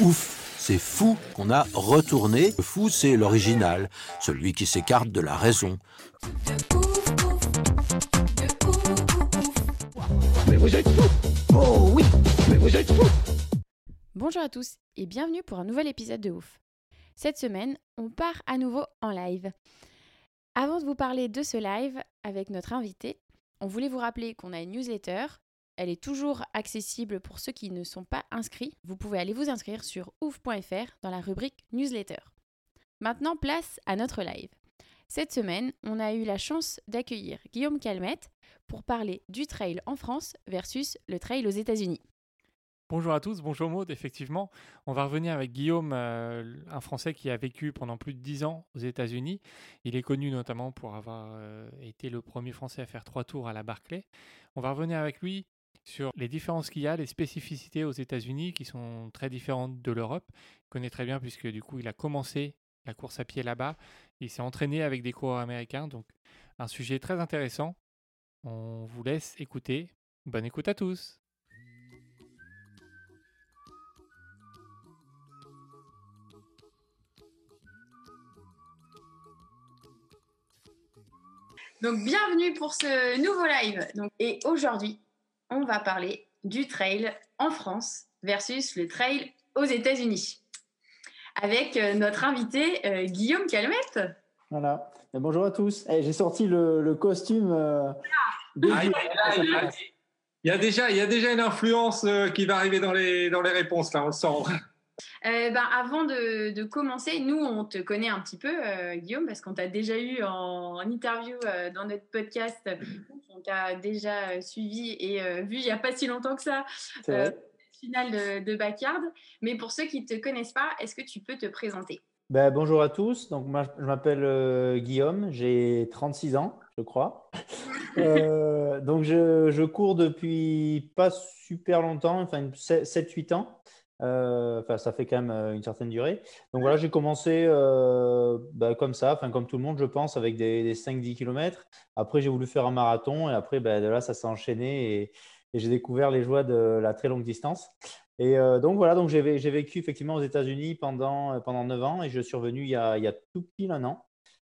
Ouf, c'est fou qu'on a retourné. Le fou, c'est l'original, celui qui s'écarte de la raison. Mais vous êtes fous Oh oui Mais vous êtes fous Bonjour à tous et bienvenue pour un nouvel épisode de Ouf. Cette semaine, on part à nouveau en live. Avant de vous parler de ce live avec notre invité, on voulait vous rappeler qu'on a une newsletter. Elle est toujours accessible pour ceux qui ne sont pas inscrits. Vous pouvez aller vous inscrire sur ouf.fr dans la rubrique newsletter. Maintenant, place à notre live. Cette semaine, on a eu la chance d'accueillir Guillaume Calmette pour parler du trail en France versus le trail aux États-Unis. Bonjour à tous, bonjour Maud, effectivement. On va revenir avec Guillaume, euh, un Français qui a vécu pendant plus de 10 ans aux États-Unis. Il est connu notamment pour avoir euh, été le premier Français à faire trois tours à la Barclay. On va revenir avec lui sur les différences qu'il y a, les spécificités aux États-Unis qui sont très différentes de l'Europe. Il connaît très bien puisque du coup il a commencé la course à pied là-bas. Il s'est entraîné avec des coureurs américains, donc un sujet très intéressant. On vous laisse écouter. Bonne écoute à tous. Donc bienvenue pour ce nouveau live. Donc, et aujourd'hui, on va parler du trail en France versus le trail aux États-Unis. Avec euh, notre invité euh, Guillaume Calmette. Voilà. Et bonjour à tous. Eh, J'ai sorti le, le costume. euh. Ah, il, y a, il y a- il y a déjà, il y a déjà une influence euh, qui va arriver dans les, dans les réponses, là, on le sent. Euh, ben, avant de, de commencer, nous, on te connaît un petit peu, euh, Guillaume, parce qu'on t'a déjà eu en, en interview euh, dans notre podcast. On t'a déjà suivi et vu il n'y a pas si longtemps que ça, finale de, de Backyard. Mais pour ceux qui ne te connaissent pas, est-ce que tu peux te présenter? Ben, bonjour à tous. Donc, moi, je m'appelle Guillaume. J'ai 36 ans, je crois. Donc, je, je cours depuis pas super longtemps, enfin 7-8 ans. Euh, Enfin, ça fait quand même euh, une certaine durée. Donc voilà, j'ai commencé euh, ben, comme ça, enfin comme tout le monde, je pense, avec des, des 5-10 km. Après, j'ai voulu faire un marathon et après, ben, de là, ça s'est enchaîné et, et j'ai découvert les joies de la très longue distance. Et euh, donc voilà, donc j'ai vé- j'ai vécu effectivement aux États-Unis pendant, pendant 9 ans et je suis revenu il y a, il y a tout pile un an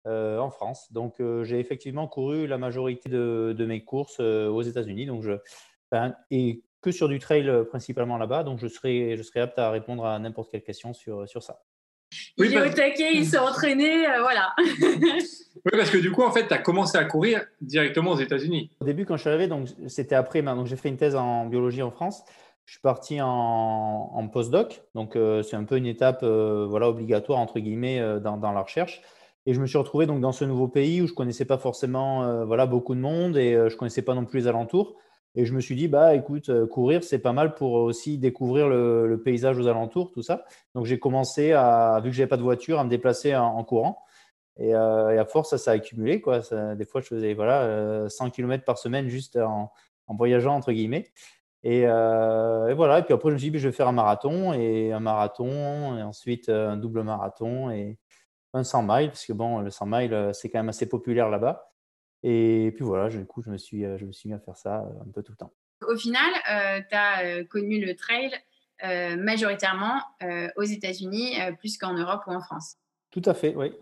euh, en France. Donc euh, j'ai effectivement couru la majorité de, de mes courses aux États-Unis. Donc je, et que sur du trail euh, principalement là-bas. Donc je serai, je serai apte à répondre à n'importe quelle question sur, sur ça. Oui, Il est parce- au taquet, il s'est entraîné, euh, voilà. Oui, parce que du coup, en fait, tu as commencé à courir directement aux États-Unis. Au début, quand je suis arrivé, donc c'était après, ma- donc j'ai fait une thèse en biologie en France. Je suis parti en, en postdoc, donc euh, c'est un peu une étape euh, voilà, obligatoire entre guillemets euh, dans, dans la recherche. Et je me suis retrouvé donc dans ce nouveau pays où je connaissais pas forcément euh, voilà, beaucoup de monde et euh, je connaissais pas non plus les alentours. Et je me suis dit, bah écoute, euh, courir, c'est pas mal pour aussi découvrir le, paysage aux alentours, tout ça. Donc j'ai commencé à, vu que j'avais pas de voiture, à me déplacer en, courant. Et, euh, et à force, ça s'est accumulé. Quoi. Des fois, je faisais voilà, euh, 100 km par semaine juste en, voyageant, entre guillemets. Et, euh, et voilà. Et puis après, je me suis dit, je vais faire un marathon et un marathon, et ensuite euh, un double marathon et un 100 miles, parce que bon, le 100 miles, euh, c'est quand même assez populaire là-bas. Et puis voilà, du coup, je me suis, euh, je me suis mis à faire ça euh, un peu tout le temps. Au final, tu as connu le trail euh, majoritairement euh, aux États-Unis euh, plus qu'en Europe ou en France. Tout à fait, oui.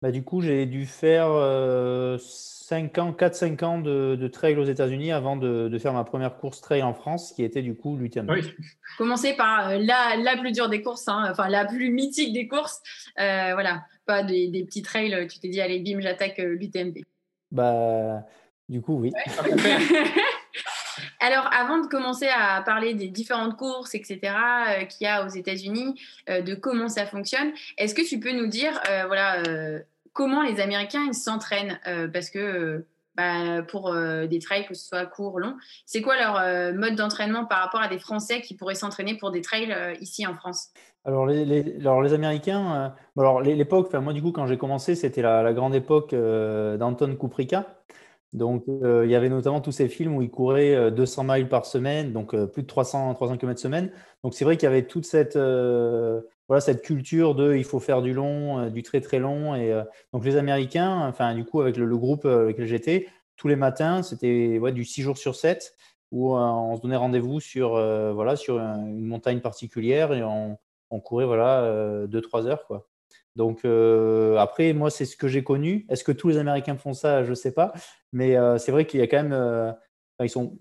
Bah, du coup, j'ai dû faire euh, 5 ans, 4-5 ans de, de trail aux États-Unis avant de, de faire ma première course trail en France, qui était du coup l'UTMB. Oui. Commencer par euh, la, la plus dure des courses, hein, enfin la plus mythique des courses. Euh, voilà, pas des, des petits trails, euh, tu t'es dit, allez, bim, j'attaque euh, l'UTMB. Bah, du coup, oui. Alors, avant de commencer à parler des différentes courses, etc., euh, qu'il y a aux États-Unis, euh, de comment ça fonctionne, est-ce que tu peux nous dire, euh, voilà, euh, comment les Américains ils s'entraînent Euh, Parce que euh, bah, pour des trails, que ce soit court ou long. C'est quoi leur mode d'entraînement par rapport à des Français qui pourraient s'entraîner pour des trails ici en France? Alors les, les, Américains, alors l'époque, moi du coup quand j'ai commencé, c'était la, grande époque d'Anton Kuprika. Donc, il y avait notamment tous ces films où il courait 200 miles par semaine, donc plus de 300, 300 km semaine. Donc, c'est vrai qu'il y avait toute cette, voilà, cette culture de il faut faire du long, du très très long. Et donc, les Américains, enfin, du coup, avec le, groupe avec lequel j'étais, tous les matins, c'était ouais, du 6 jours sur 7 où on se donnait rendez-vous sur, voilà, sur une montagne particulière et on, courait voilà, 2-3 heures. Quoi. Donc euh, après, moi, c'est ce que j'ai connu. Est-ce que tous les Américains font ça? Je ne sais pas. Mais euh, c'est vrai qu'il y a quand même... Euh, ils, sont,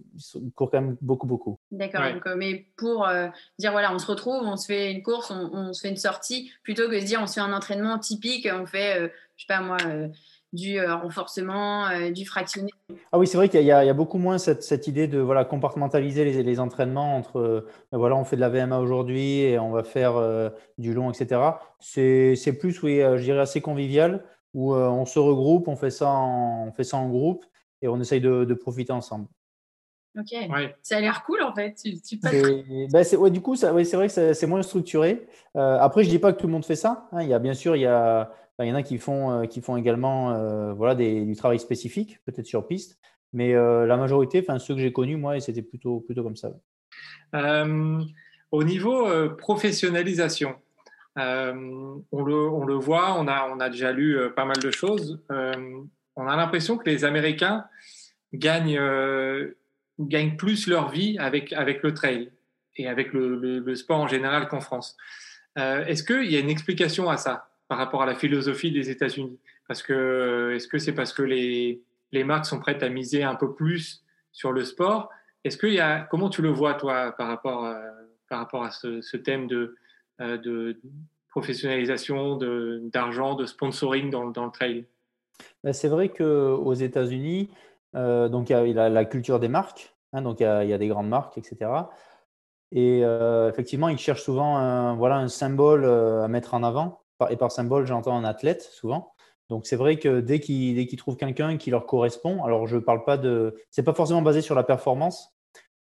courent quand même beaucoup, beaucoup. D'accord. mais pour dire, voilà, on se retrouve, on se fait une course, on, on, se fait une sortie, plutôt que de dire, on se fait un entraînement typique, on fait, je ne sais pas moi du euh, renforcement, euh, du fractionné. Ah oui, c'est vrai qu'il y, a beaucoup moins cette, idée de voilà, compartimentaliser les, entraînements entre euh, ben voilà, on fait de la VMA aujourd'hui et on va faire du long, etc. C'est plus, oui, je dirais assez convivial où on se regroupe, on fait, ça en, on fait ça en groupe et on essaye de, profiter ensemble. Ok, ça a l'air cool en fait. Tu, ben ouais, du coup, c'est vrai que c'est moins structuré. après, je dis pas que tout le monde fait ça. Hein. Il y a bien sûr, il y a il y en a qui font, euh, qui font également euh, voilà, du travail spécifique, peut-être sur piste. Mais euh, la majorité, enfin ceux que j'ai connus, moi, c'était plutôt, plutôt comme ça. au niveau professionnalisation, on le, on, le, voit, on a, on a déjà lu pas mal de choses. on a l'impression que les Américains gagnent, gagnent plus leur vie avec, avec le trail et avec le, sport en général qu'en France. Est-ce qu'il y a une explication à ça par rapport à la philosophie des États-Unis? Parce que euh, est-ce que c'est parce que les, les marques sont prêtes à miser un peu plus sur le sport? Est-ce qu'il y a comment tu le vois toi par rapport euh, par rapport à ce, thème de, euh, de professionnalisation, d'argent, de, sponsoring dans, dans le trail? Ben, C'est vrai qu'aux États-Unis, donc il y a la, culture des marques, hein, donc il y, a, des grandes marques, etc. Et effectivement, ils cherchent souvent un, voilà, un symbole à mettre en avant et par symbole, j'entends un athlète souvent. Donc c'est vrai que dès qu'ils trouvent quelqu'un qui leur correspond, alors je ne parle pas de. C'est pas forcément basé sur la performance.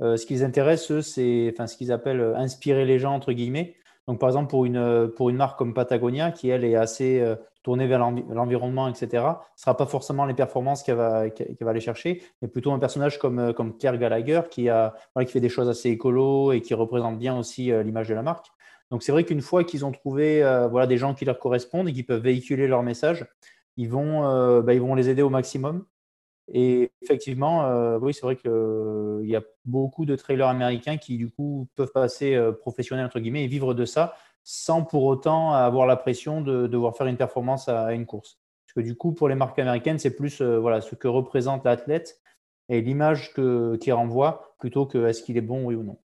Euh, ce qui les intéresse, eux, c'est enfin, ce qu'ils appellent euh, inspirer les gens, entre guillemets. Donc par exemple, pour une, pour une marque comme Patagonia, qui elle est assez euh, tournée vers l'environnement, etc., ce ne sera pas forcément les performances qu'elle va, aller chercher, mais plutôt un personnage comme, comme Kerr Gallagher, qui, fait des choses assez écolo et qui représente bien aussi l'image de la marque. Donc c'est vrai qu'une fois qu'ils ont trouvé euh, des gens qui leur correspondent et qui peuvent véhiculer leur message, ils vont, euh, bah, les aider au maximum. Et effectivement, euh, oui, c'est vrai qu'il y a beaucoup de trailers américains qui, du coup, peuvent passer professionnels, entre guillemets, et vivre de ça sans pour autant avoir la pression de, devoir faire une performance à, une course. Parce que du coup, pour les marques américaines, c'est plus voilà, ce que représente l'athlète et l'image qu'il renvoie plutôt que est-ce qu'il est bon, oui ou non.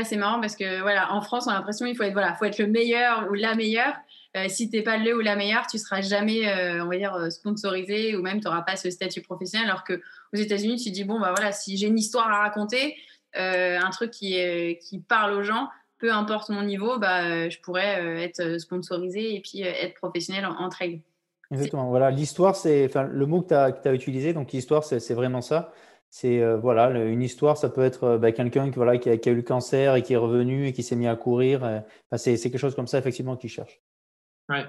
Ah, c'est marrant parce que voilà, en France, on a l'impression qu'il faut être voilà, faut être le meilleur ou la meilleure. Euh, si t'es pas le ou la meilleure, tu seras jamais, euh, on va dire, euh, sponsorisé ou même tu n'auras pas ce statut professionnel. Alors que aux États-Unis, tu te dis bon bah voilà, si j'ai une histoire à raconter, un truc qui qui parle aux gens, peu importe mon niveau, bah je pourrais être sponsorisé et puis être professionnel en, en trail. Exactement. Voilà, l'histoire, c'est le mot que tu as, as, utilisé. Donc l'histoire, c'est vraiment ça c'est euh, voilà une histoire ça peut être euh, bah, quelqu'un qui voilà qui a, eu le cancer et qui est revenu et qui s'est mis à courir euh, c'est quelque chose comme ça effectivement qu'il cherche ouais,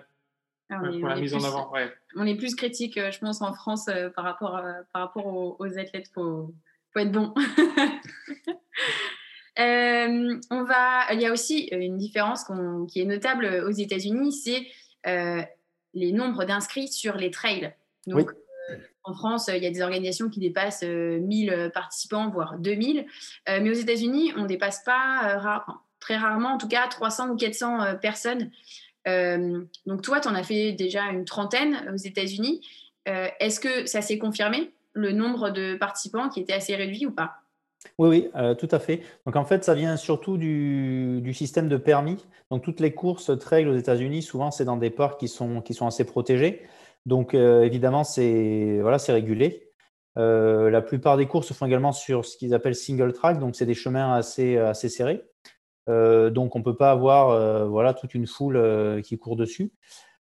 pour la mise en avant ouais. on est plus critique je pense en France par rapport par rapport aux, athlètes faut faut être bon on va il y a aussi une différence qui est notable aux États-Unis c'est les nombres d'inscrits sur les trails donc en France, il y a des organisations qui dépassent 1000 euh, participants, voire 2000. Euh, mais aux États-Unis, on ne dépasse pas, euh, très rarement, en tout cas, 300 ou 400 personnes. donc, toi, tu en as fait déjà une trentaine aux États-Unis. Est-ce que ça s'est confirmé, le nombre de participants qui était assez réduit ou pas? Oui, oui, tout à fait. Donc en fait, ça vient surtout du, système de permis. Donc toutes les courses trail aux États-Unis, souvent, c'est dans des parcs qui sont, assez protégés. Donc, euh, évidemment, c'est voilà, régulé. Euh, la plupart des courses se font également sur ce qu'ils appellent single track, donc c'est des chemins assez, serrés. Euh, donc, on ne peut pas avoir voilà, toute une foule qui court dessus.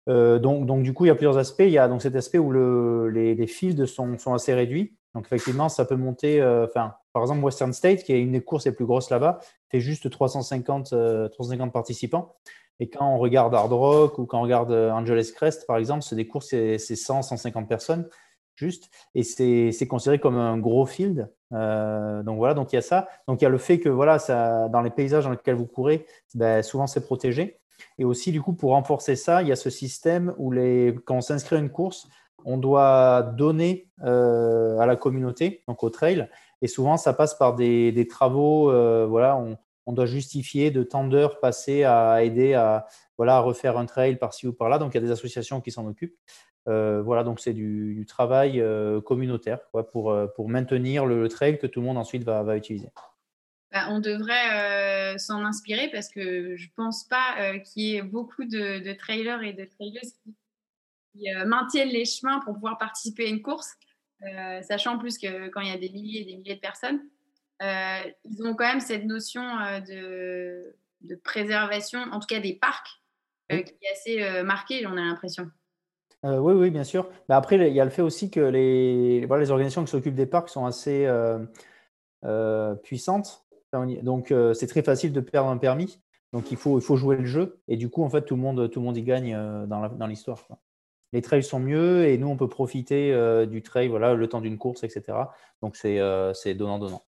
Euh, donc, du coup, il y a plusieurs aspects. Il y a donc cet aspect où le, les, les fields sont, sont, assez réduits. Donc, effectivement, ça peut monter. Euh, enfin, par exemple, Western State, qui est une des courses les plus grosses là-bas, fait juste 350, 350 participants. Et quand on regarde Hard Rock ou quand on regarde Angeles Crest, par exemple, c'est des courses, c'est 100, 150 personnes juste. Et c'est considéré comme un gros field. Euh, donc voilà, donc il y a ça. Donc il y a le fait que voilà, ça, dans les paysages dans lesquels vous courez, ben, souvent c'est protégé. Et aussi, du coup, pour renforcer ça, il y a ce système où les, quand on s'inscrit à une course, on doit donner euh, à la communauté, donc au trail. Et souvent, ça passe par des, travaux. Euh, voilà, on, doit justifier de tant d'heures passées à aider à, voilà, à refaire un trail par-ci ou par-là. Donc, il y a des associations qui s'en occupent. Euh, voilà, donc c'est du, travail communautaire pour, pour maintenir le, trail que tout le monde ensuite va, utiliser. Bah, on devrait s'en inspirer parce que je pense pas qu'il y ait beaucoup de, trailers et de trailers qui, maintiennent les chemins pour pouvoir participer à une course, sachant plus que quand il y a des milliers et des milliers de personnes, ils ont quand même cette notion de, de, préservation, en tout cas des parcs, qui est assez marquée, on a l'impression. Euh, oui, oui, bien sûr. Mais après, il y a le fait aussi que les, voilà, les organisations qui s'occupent des parcs sont assez euh, euh, puissantes. Donc, c'est très facile de perdre un permis. Donc, il faut, il faut jouer le jeu. Et du coup, en fait, tout le monde, tout le monde y gagne dans l'histoire. Les trails sont mieux et nous, on peut profiter du trail voilà, le temps d'une course, etc. Donc, c'est donnant-donnant.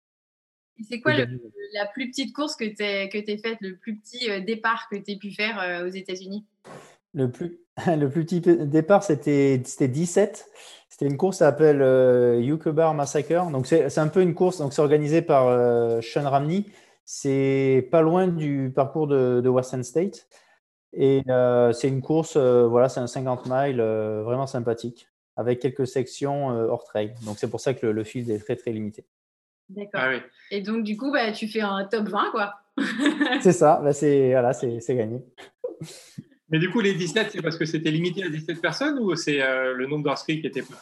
C'est quoi la plus petite course que tu as faite, le plus petit départ que tu as pu faire aux États-Unis? Le plus, le plus petit départ, c'était 17. C'était une course qui s'appelle euh, Yukobar Massacre. Donc, c'est un peu une course, donc c'est organisé par euh, Sean Ramney. C'est pas loin du parcours de, de Western State. Et euh, c'est une course, euh, voilà, c'est un 50 miles vraiment sympathique, avec quelques sections hors trail. Donc, c'est pour ça que le, le, field est très, très limité. D'accord. Ah Et donc, du coup, bah, tu fais un top 20, quoi. c'est ça, bah, c'est voilà, gagné. Mais du coup, les 17, c'est parce que c'était limité à 17 personnes ou c'est euh, le nombre d'inscrits qui était plus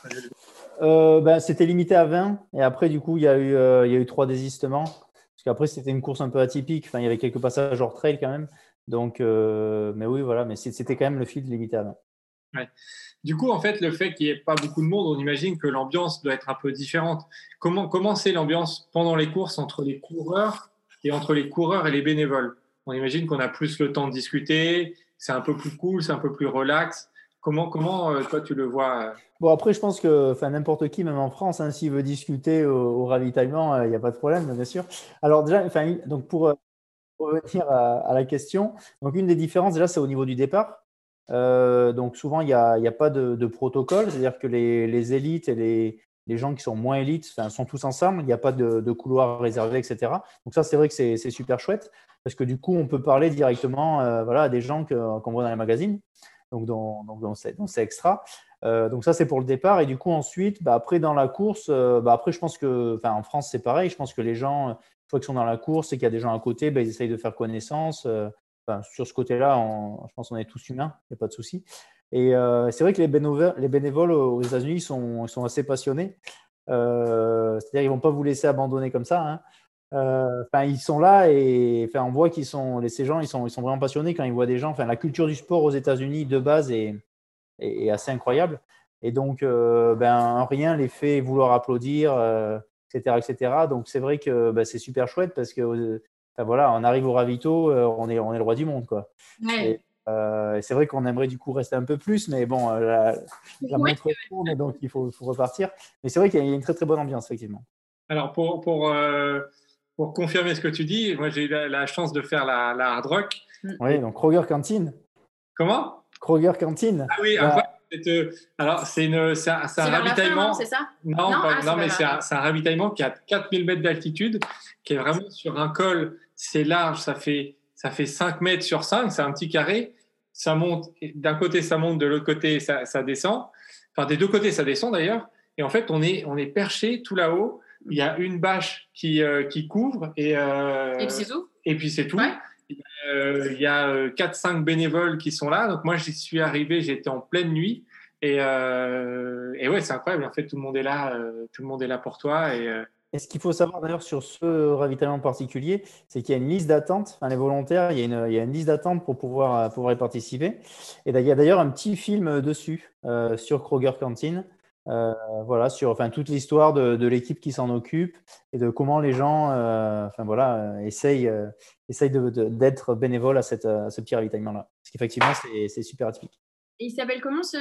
euh, ben, C'était limité à 20. Et après, du coup, il y a eu, euh, il y a eu trois désistements. Parce qu'après, c'était une course un peu atypique. Enfin, il y avait quelques passages hors trail quand même. Donc, mais oui, voilà. Mais c'était quand même le fil limité 20. Ouais. Du coup, en fait, le fait qu'il n'y ait pas beaucoup de monde, on imagine que l'ambiance doit être un peu différente. Comment, comment c'est l'ambiance pendant les courses entre les coureurs et entre les coureurs et les bénévoles? On imagine qu'on a plus le temps de discuter, c'est un peu plus cool, c'est un peu plus relax. Comment, comment euh, toi, tu le vois euh? Bon, après, je pense que n'importe qui, même en France, hein, s'il veut discuter au, ravitaillement, euh, il n'y a pas de problème, bien sûr. Alors, déjà, donc pour, revenir à, la question, donc une des différences, déjà, c'est au niveau du départ. donc, souvent, il n'y a, pas de, protocole, c'est-à-dire que les, élites et les, gens qui sont moins élites sont tous ensemble, il n'y a pas de, couloir réservé, etc. Donc ça, c'est vrai que c'est super chouette parce que du coup, on peut parler directement euh, voilà, à des gens qu'on voit dans les magazines, donc dans, donc extra. Euh, donc ça, c'est pour le départ. Et du coup, ensuite, bah, après, dans la course, euh, bah, après, je pense que, en France, c'est pareil. Je pense que les gens, fois qu'ils sont dans la course et qu'il y a des gens à côté, bah, ils essayent de faire connaissance. sur ce côté-là, je pense qu'on est tous humains, il n'y a pas de souci. Et c'est vrai que les bénévoles, les bénévoles aux États-Unis sont, assez passionnés. C'est-à-dire, ils ne vont pas vous laisser abandonner comme ça. Hein. Euh, ils sont là et on voit qu'ils sont, ces gens, ils sont, vraiment passionnés quand ils voient des gens. La culture du sport aux États-Unis de base est, assez incroyable. Et donc, euh, ben, rien les fait vouloir applaudir, etc., euh, etc. Donc, c'est vrai que ben, c'est super chouette parce que, voilà, on arrive au ravito, on est, on est le roi du monde, quoi. c'est vrai qu'on aimerait du coup rester un peu plus, mais bon, la, la montre tourne, donc il faut, faut repartir. Mais c'est vrai qu'il y a une très très bonne ambiance, effectivement. Alors, pour, pour pour confirmer ce que tu dis, moi j'ai eu la, chance de faire la, hard rock. Oui, donc Kroger Cantine. Comment? Kroger Cantine. Ah oui, euh, alors c'est un, un ravitaillement. C'est ça Non, non, ah, mais c'est un, un, ravitaillement qui a 4000 mètres d'altitude, qui est vraiment sur un col. C'est large, ça fait, ça fait 5 mètres sur 5, c'est un petit carré. Ça monte, d'un côté ça monte, de l'autre côté ça, ça descend. Enfin, des deux côtés ça descend d'ailleurs. Et en fait, on est, on est perché tout là-haut il y a une bâche qui, euh, qui couvre et, euh, et puis c'est tout. Euh, il y a 4-5 bénévoles qui sont là. Donc moi, j'y suis arrivé, j'étais en pleine nuit. Et, et ouais, c'est incroyable. En fait, tout le monde est là, tout le monde est là pour toi. Et, ce qu'il faut savoir d'ailleurs sur ce ravitaillement particulier, c'est qu'il y a une liste d'attente. Enfin, les volontaires, il y a une, il y a une liste d'attente pour pouvoir, pouvoir y participer. Et il y a d'ailleurs un petit film dessus euh, sur Kroger Canteen. Euh, voilà, sur enfin, toute l'histoire de, de l'équipe qui s'en occupe et de comment les gens euh, enfin, voilà, essayent, essayent d'être bénévoles à, cette, à ce petit ravitaillement-là. Parce qu'effectivement, c'est super atypique. Et il s'appelle comment ce,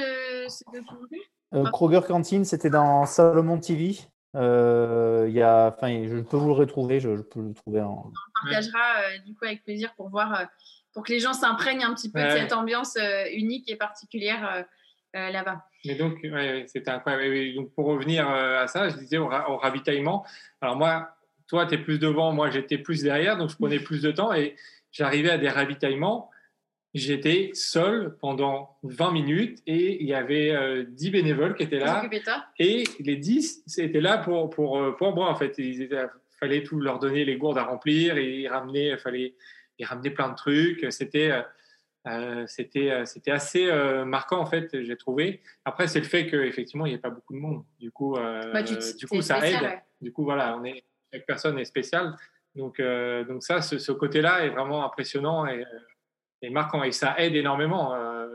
ce documentaire Kroger? Canteen, c'était dans Salomon TV. Euh, y a, enfin, je peux vous le retrouver, je, peux le trouver en. On partagera euh, du coup avec plaisir pour voir, euh, pour que les gens s'imprègnent un petit peu de cette ambiance euh, unique et particulière là-bas. Mais donc, c'était incroyable. Donc, pour revenir à ça, je disais au, au ravitaillement. Alors moi, toi, tu es plus devant, moi, j'étais plus derrière, donc je prenais plus de temps et j'arrivais à des ravitaillements J'étais seul pendant 20 minutes et il y avait 10 euh, bénévoles qui étaient là. Et les 10 étaient là pour, pour, euh, pour moi, en fait. Il fallait tout leur donner les gourdes à remplir et ils ramenaient, fallait, ils ramenaient plein de trucs. C'était. Euh, c'était c'était assez marquant en fait j'ai trouvé après c'est le fait qu'effectivement il n'y a pas beaucoup de monde du coup bah, du coup ça aide du coup voilà on est chaque personne est spéciale donc donc ça ce, ce côté là est vraiment impressionnant et et marquant. Et ça aide énormément euh,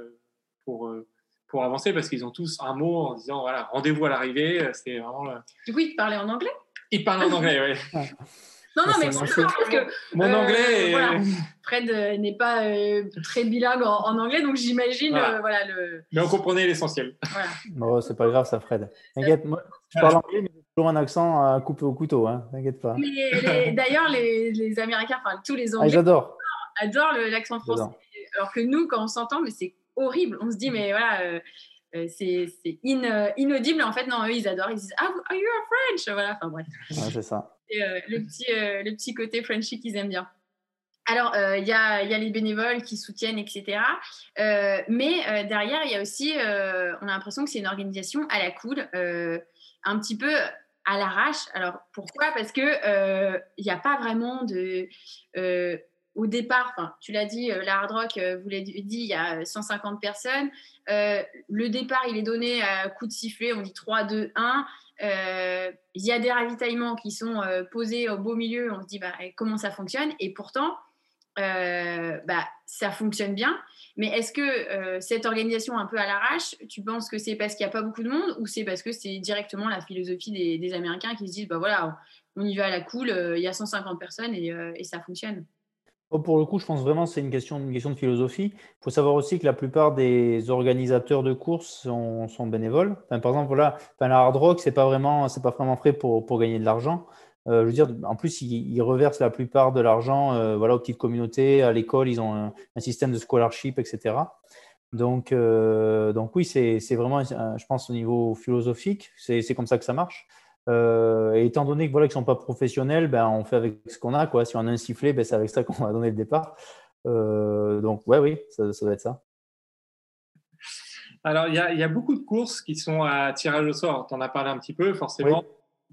pour, euh, pour avancer parce qu'ils ont tous un mot en disant voilà, rendez-vous à l'arrivée. C'est vraiment. Du coup, ils te parlaient en anglais? Ils parlent en anglais, oui. Non, non, mais c'est parce que mon euh, anglais. Voilà, Fred n'est pas très bilingue en, anglais, donc j'imagine voilà. le. Mais on comprenait l'essentiel. Voilà. Bon, c'est pas grave, ça, Fred. T'inquiète, moi, je parle anglais, mais j'ai toujours un accent à couper au couteau, hein. T'inquiète pas. D'ailleurs, les, les, Américains, enfin tous les ah, Anglais. Ah, j'adore adore l'accent français. Alors que nous, quand on s'entend, mais c'est horrible. On se dit, mais voilà, euh, euh, c'est in, euh, inaudible. En fait, non, eux, ils adorent. Ils disent, ah, are you a French? Voilà, enfin bref. c'est ça. Et, le, petit, le petit côté Frenchy qu'ils aiment bien. Alors, il y, a, y, a, les bénévoles qui soutiennent, etc. mais derrière, il y a aussi, on a l'impression que c'est une organisation à la cool, un petit peu à l'arrache. Alors, pourquoi? Parce qu'il n'y a pas vraiment de au départ, tu l'as dit, euh, la Hard Rock, euh, vous l'avez dit, il y a 150 personnes. Euh, le départ, il est donné à coup de sifflet, on dit 3, 2, 1. Il y a des ravitaillements qui sont posés au beau milieu, on se dit bah, comment ça fonctionne? Et pourtant, bah, ça fonctionne bien. Mais est-ce que cette organisation un peu à l'arrache, tu penses que c'est parce qu'il n'y a pas beaucoup de monde ou c'est parce que c'est directement la philosophie des, Américains qui se disent bah voilà, on y va à la cool, il y a 150 personnes et ça fonctionne? Oh, pour le coup, je pense vraiment que c'est une question, une question de philosophie. Il faut savoir aussi que la plupart des organisateurs de courses sont, bénévoles. par exemple, voilà, la hard rock, c'est pas vraiment, pas vraiment fait pour, pour gagner de l'argent. Euh, je veux dire, en plus, ils, reversent la plupart de l'argent euh, voilà, aux petites communautés, à l'école, ils ont un, système de scholarship, etc. Donc, euh, donc oui, c'est vraiment, je pense, au niveau philosophique, c'est comme ça que ça marche. Euh, et étant donné que voilà, qu'ils ne sont pas professionnels, ben, on fait avec ce qu'on a. Quoi. Si on a un sifflet, ben, c'est avec ça qu'on va donner le départ. Euh, donc, ouais, oui, ça, ça, doit être ça. Alors, il y, y, a beaucoup de courses qui sont à tirage au sort. Tu en as parlé un petit peu, forcément.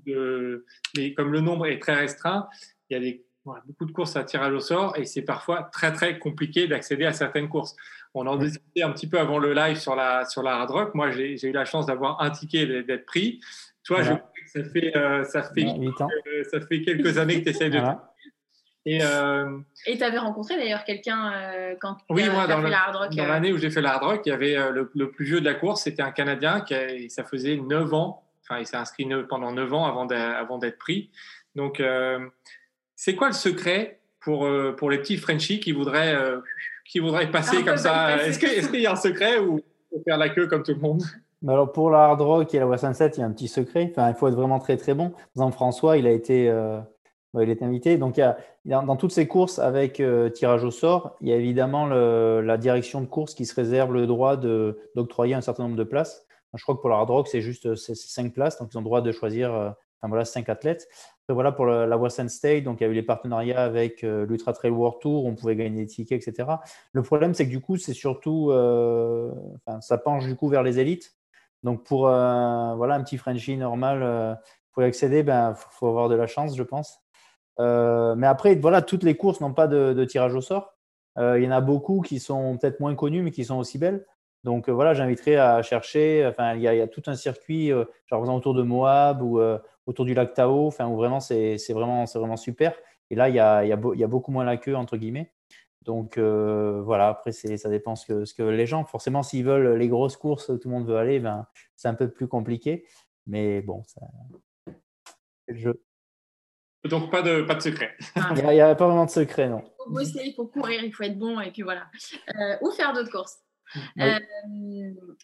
De, mais comme le nombre est très restreint, il y a des, beaucoup de courses à tirage au sort et c'est parfois très, très compliqué d'accéder à certaines courses. On en discutait un petit peu avant le live sur la, sur la Hard Rock. Moi, j'ai eu la chance d'avoir un ticket d'être pris. Toi, je ça fait, euh, ça, fait, euh, ça fait quelques années que tu essayes de. Et euh, tu avais rencontré d'ailleurs quelqu'un quand tu oui, moi, dans fait la hard rock Dans l'année où j'ai fait la hard rock, il y avait le, plus vieux de la course, c'était un Canadien qui ça faisait 9 ans. Enfin, il s'est inscrit pendant 9 ans avant d'être pris. Donc, c'est quoi le secret pour, pour les petits Frenchies qui voudraient, qui voudraient passer ah, comme ça? Est-ce qu'il y a un secret ou faut faire la queue comme tout le monde? Alors pour la hard rock et la voie 7, il y a un petit secret. Enfin, il faut être vraiment très très bon. Par exemple, François, il a été, euh, il est invité. Donc, dans toutes ces courses avec euh, tirage au sort, il y a évidemment la direction de course qui se réserve le droit d'octroyer un certain nombre de places. Je crois que pour la hard rock, c'est juste 5 places. Donc, ils ont le droit de choisir euh, enfin, voilà, 5 athlètes. Après, voilà, pour la, Western State, donc il y a eu les partenariats avec l'Ultra Trail World Tour, on pouvait gagner des tickets, etc. Le problème, c'est que du coup, c'est surtout, ça penche du coup vers les élites. Donc pour euh, voilà, un petit Frenchie normal, euh, pour y accéder, il ben, faut, avoir de la chance, je pense. Euh, mais après, voilà, toutes les courses n'ont pas de, tirage au sort. il y en a beaucoup qui sont peut-être moins connues, mais qui sont aussi belles. Donc voilà, j'inviterai à chercher. Enfin, il y, a, tout un circuit, genre par exemple autour de Moab ou, autour du lac Tao, enfin, où vraiment c'est vraiment, vraiment super. Et là, il y a, y, a y a, beaucoup moins la queue, entre guillemets. Donc voilà, après, ça dépend ce que, ce que les gens. Forcément, s'ils veulent les grosses courses, tout le monde veut aller, ben, c'est un peu plus compliqué. Mais bon, c'est le jeu. Donc pas de, pas de secret. Ah. Il n'y a, pas vraiment de secret, non. Il faut bosser, il faut courir, il faut être bon, et puis voilà. Euh, ou faire d'autres courses. Euh,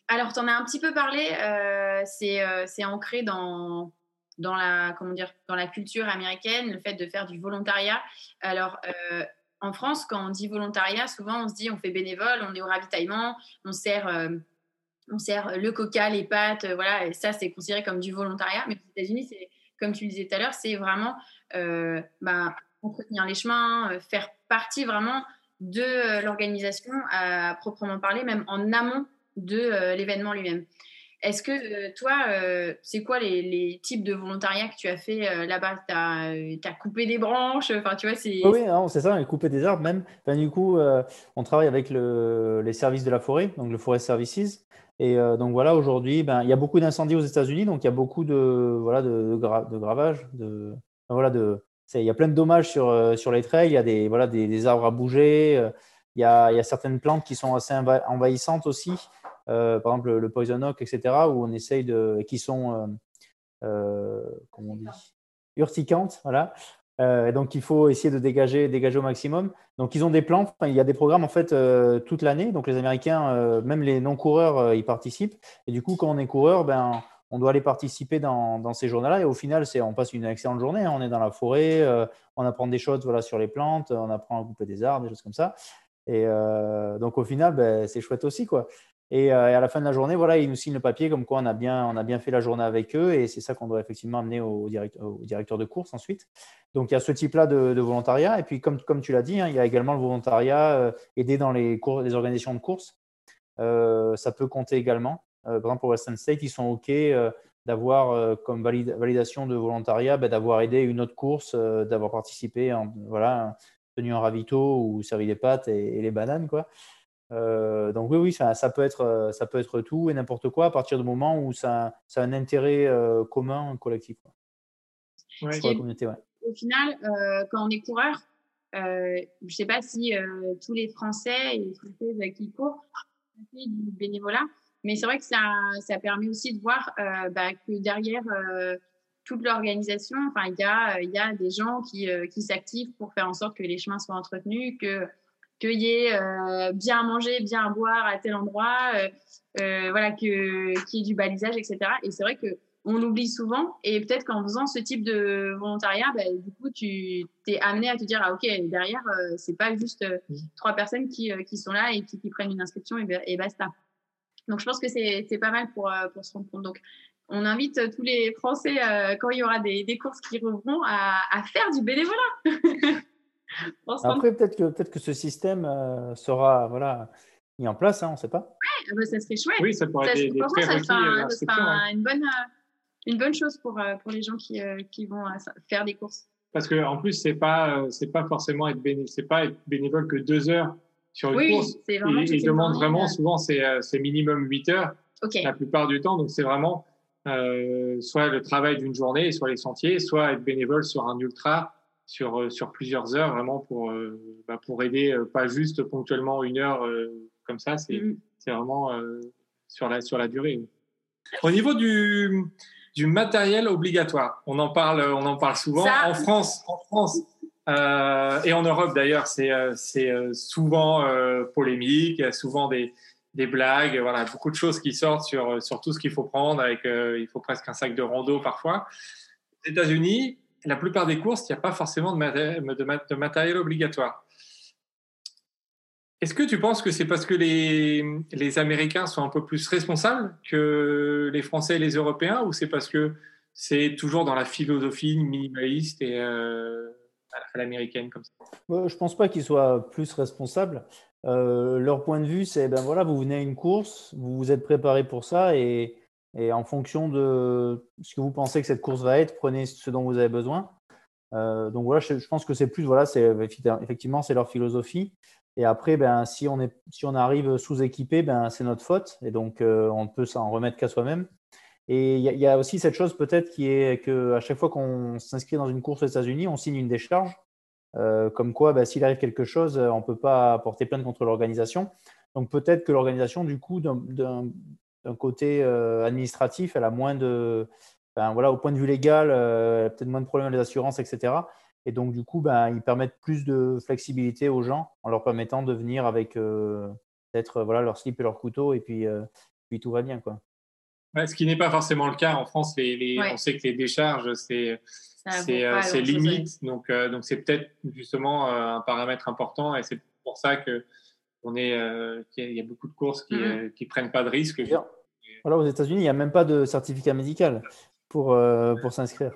alors, tu en as un petit peu parlé, euh, c'est ancré dans, dans, la, comment dire, dans la culture américaine, le fait de faire du volontariat. Alors, en France, quand on dit volontariat, souvent on se dit on fait bénévole, on est au ravitaillement, on sert, on sert le coca, les pâtes, voilà, et ça c'est considéré comme du volontariat. Mais aux États-Unis, c'est comme tu le disais tout à l'heure, c'est vraiment euh, bah, entretenir les chemins, euh, faire partie vraiment de euh, l'organisation à proprement parler, même en amont de l'événement lui-même. Est-ce que toi, c'est quoi les, types de volontariat que tu as fait là-bas? Tu as, coupé des branches? Enfin, tu vois, c'est. Oui, c'est ça, a coupé des arbres même. du coup, on travaille avec le, les services de la forêt, donc le Forest Services. Et donc voilà, aujourd'hui, ben, il y a beaucoup d'incendies aux États-Unis, donc il y a beaucoup de, voilà, de, de de, voilà, de, il y a plein de dommages sur, euh, sur les trails. Il y a des, voilà, des, arbres à bouger. Euh, il y, a, il y, a, certaines plantes qui sont assez envahissantes aussi. Euh, par exemple, le, poison oak, etc., où on essaye de. qui sont. comment on dit? Urticantes, voilà. donc, il faut essayer de dégager, dégager au maximum. Donc, ils ont des plantes. il y a des programmes en fait toute l'année. Donc, les Américains, même les non-coureurs, ils participent. Et du coup, quand on est coureur, ben, on doit aller participer dans, ces journées-là. Et au final, on passe une excellente journée. Hein. On est dans la forêt, euh, on apprend des choses voilà, sur les plantes, on apprend à couper des arbres, des choses comme ça. Et euh, donc, au final, ben, c'est chouette aussi. Quoi. Euh, et, à la fin de la journée, voilà, ils nous signent le papier comme quoi on a bien, on a bien fait la journée avec eux. Et c'est ça qu'on doit effectivement amener au, directeur, de course ensuite. Donc, il y a ce type-là de, volontariat. Et puis, comme, tu l'as dit, hein, il y a également le volontariat aider dans les, cours, les organisations de course. ça peut compter également. Euh, par exemple, pour Western State, ils sont OK euh, d'avoir euh, comme validation de volontariat, ben, d'avoir aidé une autre course, d'avoir participé, en, voilà, tenu un ravito ou servi des pâtes et, les bananes. Quoi. Donc oui, oui, ça, ça, peut être, ça peut être tout et n'importe quoi à partir du moment où ça, ça a un intérêt commun, collectif. Au final, quand on est coureur, je ne sais pas si tous les Français et les Françaises qui courent font du bénévolat, mais c'est vrai que ça, ça permet aussi de voir euh, bah, que derrière euh, toute l'organisation, enfin, il y a, il y a des gens qui, euh, qui s'activent pour faire en sorte que les chemins soient entretenus, que qu'il y ait bien à manger, bien à boire à tel endroit, voilà, que qu'il y ait du balisage, etc. Et c'est vrai que on l'oublie souvent et peut-être qu'en faisant ce type de volontariat, bah, du coup, tu t'es amené à te dire ah ok derrière c'est pas juste trois personnes qui, qui sont là et qui, qui prennent une inscription et, et basta. Donc, je pense que c'est pas mal pour, euh, pour se rendre compte. Donc, on invite euh, tous les Français, euh, quand il y aura des, des courses qui reviendront, à, à, faire du bénévolat. Après, peut-être que, peut que ce système sera voilà, mis en place, hein, on ne sait pas. Oui, ah bah, ça serait chouette. Oui, ça pourrait être des, des ça sera, ça sera une, bonne, une bonne chose pour, pour les gens qui, qui vont faire des courses. Parce qu'en plus, ce n'est pas, pas forcément être, béné pas être bénévole que deux heures sur une oui, course. Vraiment ils, demandent vraiment, souvent, c'est euh, minimum 8 heures la plupart du temps. Donc, c'est vraiment euh, soit le travail d'une journée, soit les sentiers, soit être bénévole sur un ultra sur, euh, sur plusieurs heures, vraiment pour, bah, pour aider, pas juste ponctuellement une heure comme ça, c'est mm. vraiment sur, la, sur la durée. Au niveau du, du matériel obligatoire, on en parle, on en parle souvent. en France, en France euh, et en Europe, d'ailleurs, c'est euh, euh, souvent polémique, il y a souvent des, des, blagues, voilà, beaucoup de choses qui sortent sur, sur tout ce qu'il faut prendre, avec, il faut presque un sac de rando parfois. Aux États-Unis, la plupart des courses, il n'y a pas forcément de, matériel, obligatoire. Est-ce que tu penses que c'est parce que les, Américains sont un peu plus responsables que les Français et les Européens, ou c'est parce que c'est toujours dans la philosophie minimaliste et à l'américaine comme ça? Je pense pas qu'ils soient plus responsables. Euh, leur point de vue, c'est ben voilà, vous venez à une course, vous vous êtes préparé pour ça et, et, en fonction de ce que vous pensez que cette course va être, prenez ce dont vous avez besoin. Euh, donc voilà, je, pense que c'est plus voilà, effectivement c'est leur philosophie. Et après, ben si on est si on arrive sous-équipé, ben c'est notre faute et donc euh, on ne peut s'en remettre qu'à soi-même. Et il y, a aussi cette chose peut-être qui est qu'à chaque fois qu'on s'inscrit dans une course aux États-Unis, on signe une décharge. Euh, comme quoi, bah, s'il arrive quelque chose, on ne peut pas porter plainte contre l'organisation. Donc peut-être que l'organisation, du coup, d'un côté euh, administratif, elle a moins de... voilà, au point de vue légal, euh, peut-être moins de problèmes avec les assurances, etc. Et donc, du coup, ben, ils permettent plus de flexibilité aux gens en leur permettant de venir avec peut-être voilà, leur slip et leur couteau et puis, puis tout va bien. Quoi ce qui n'est pas forcément le cas en France. Les, On sait que les décharges, c'est euh, limite. Donc, euh, donc c'est peut-être justement euh, un paramètre important et c'est pour ça que on est, qu'il y a beaucoup de courses qui ne mm-hmm. prennent pas de risques. Voilà, aux États-Unis, il n'y a même pas de certificat médical pour, pour s'inscrire.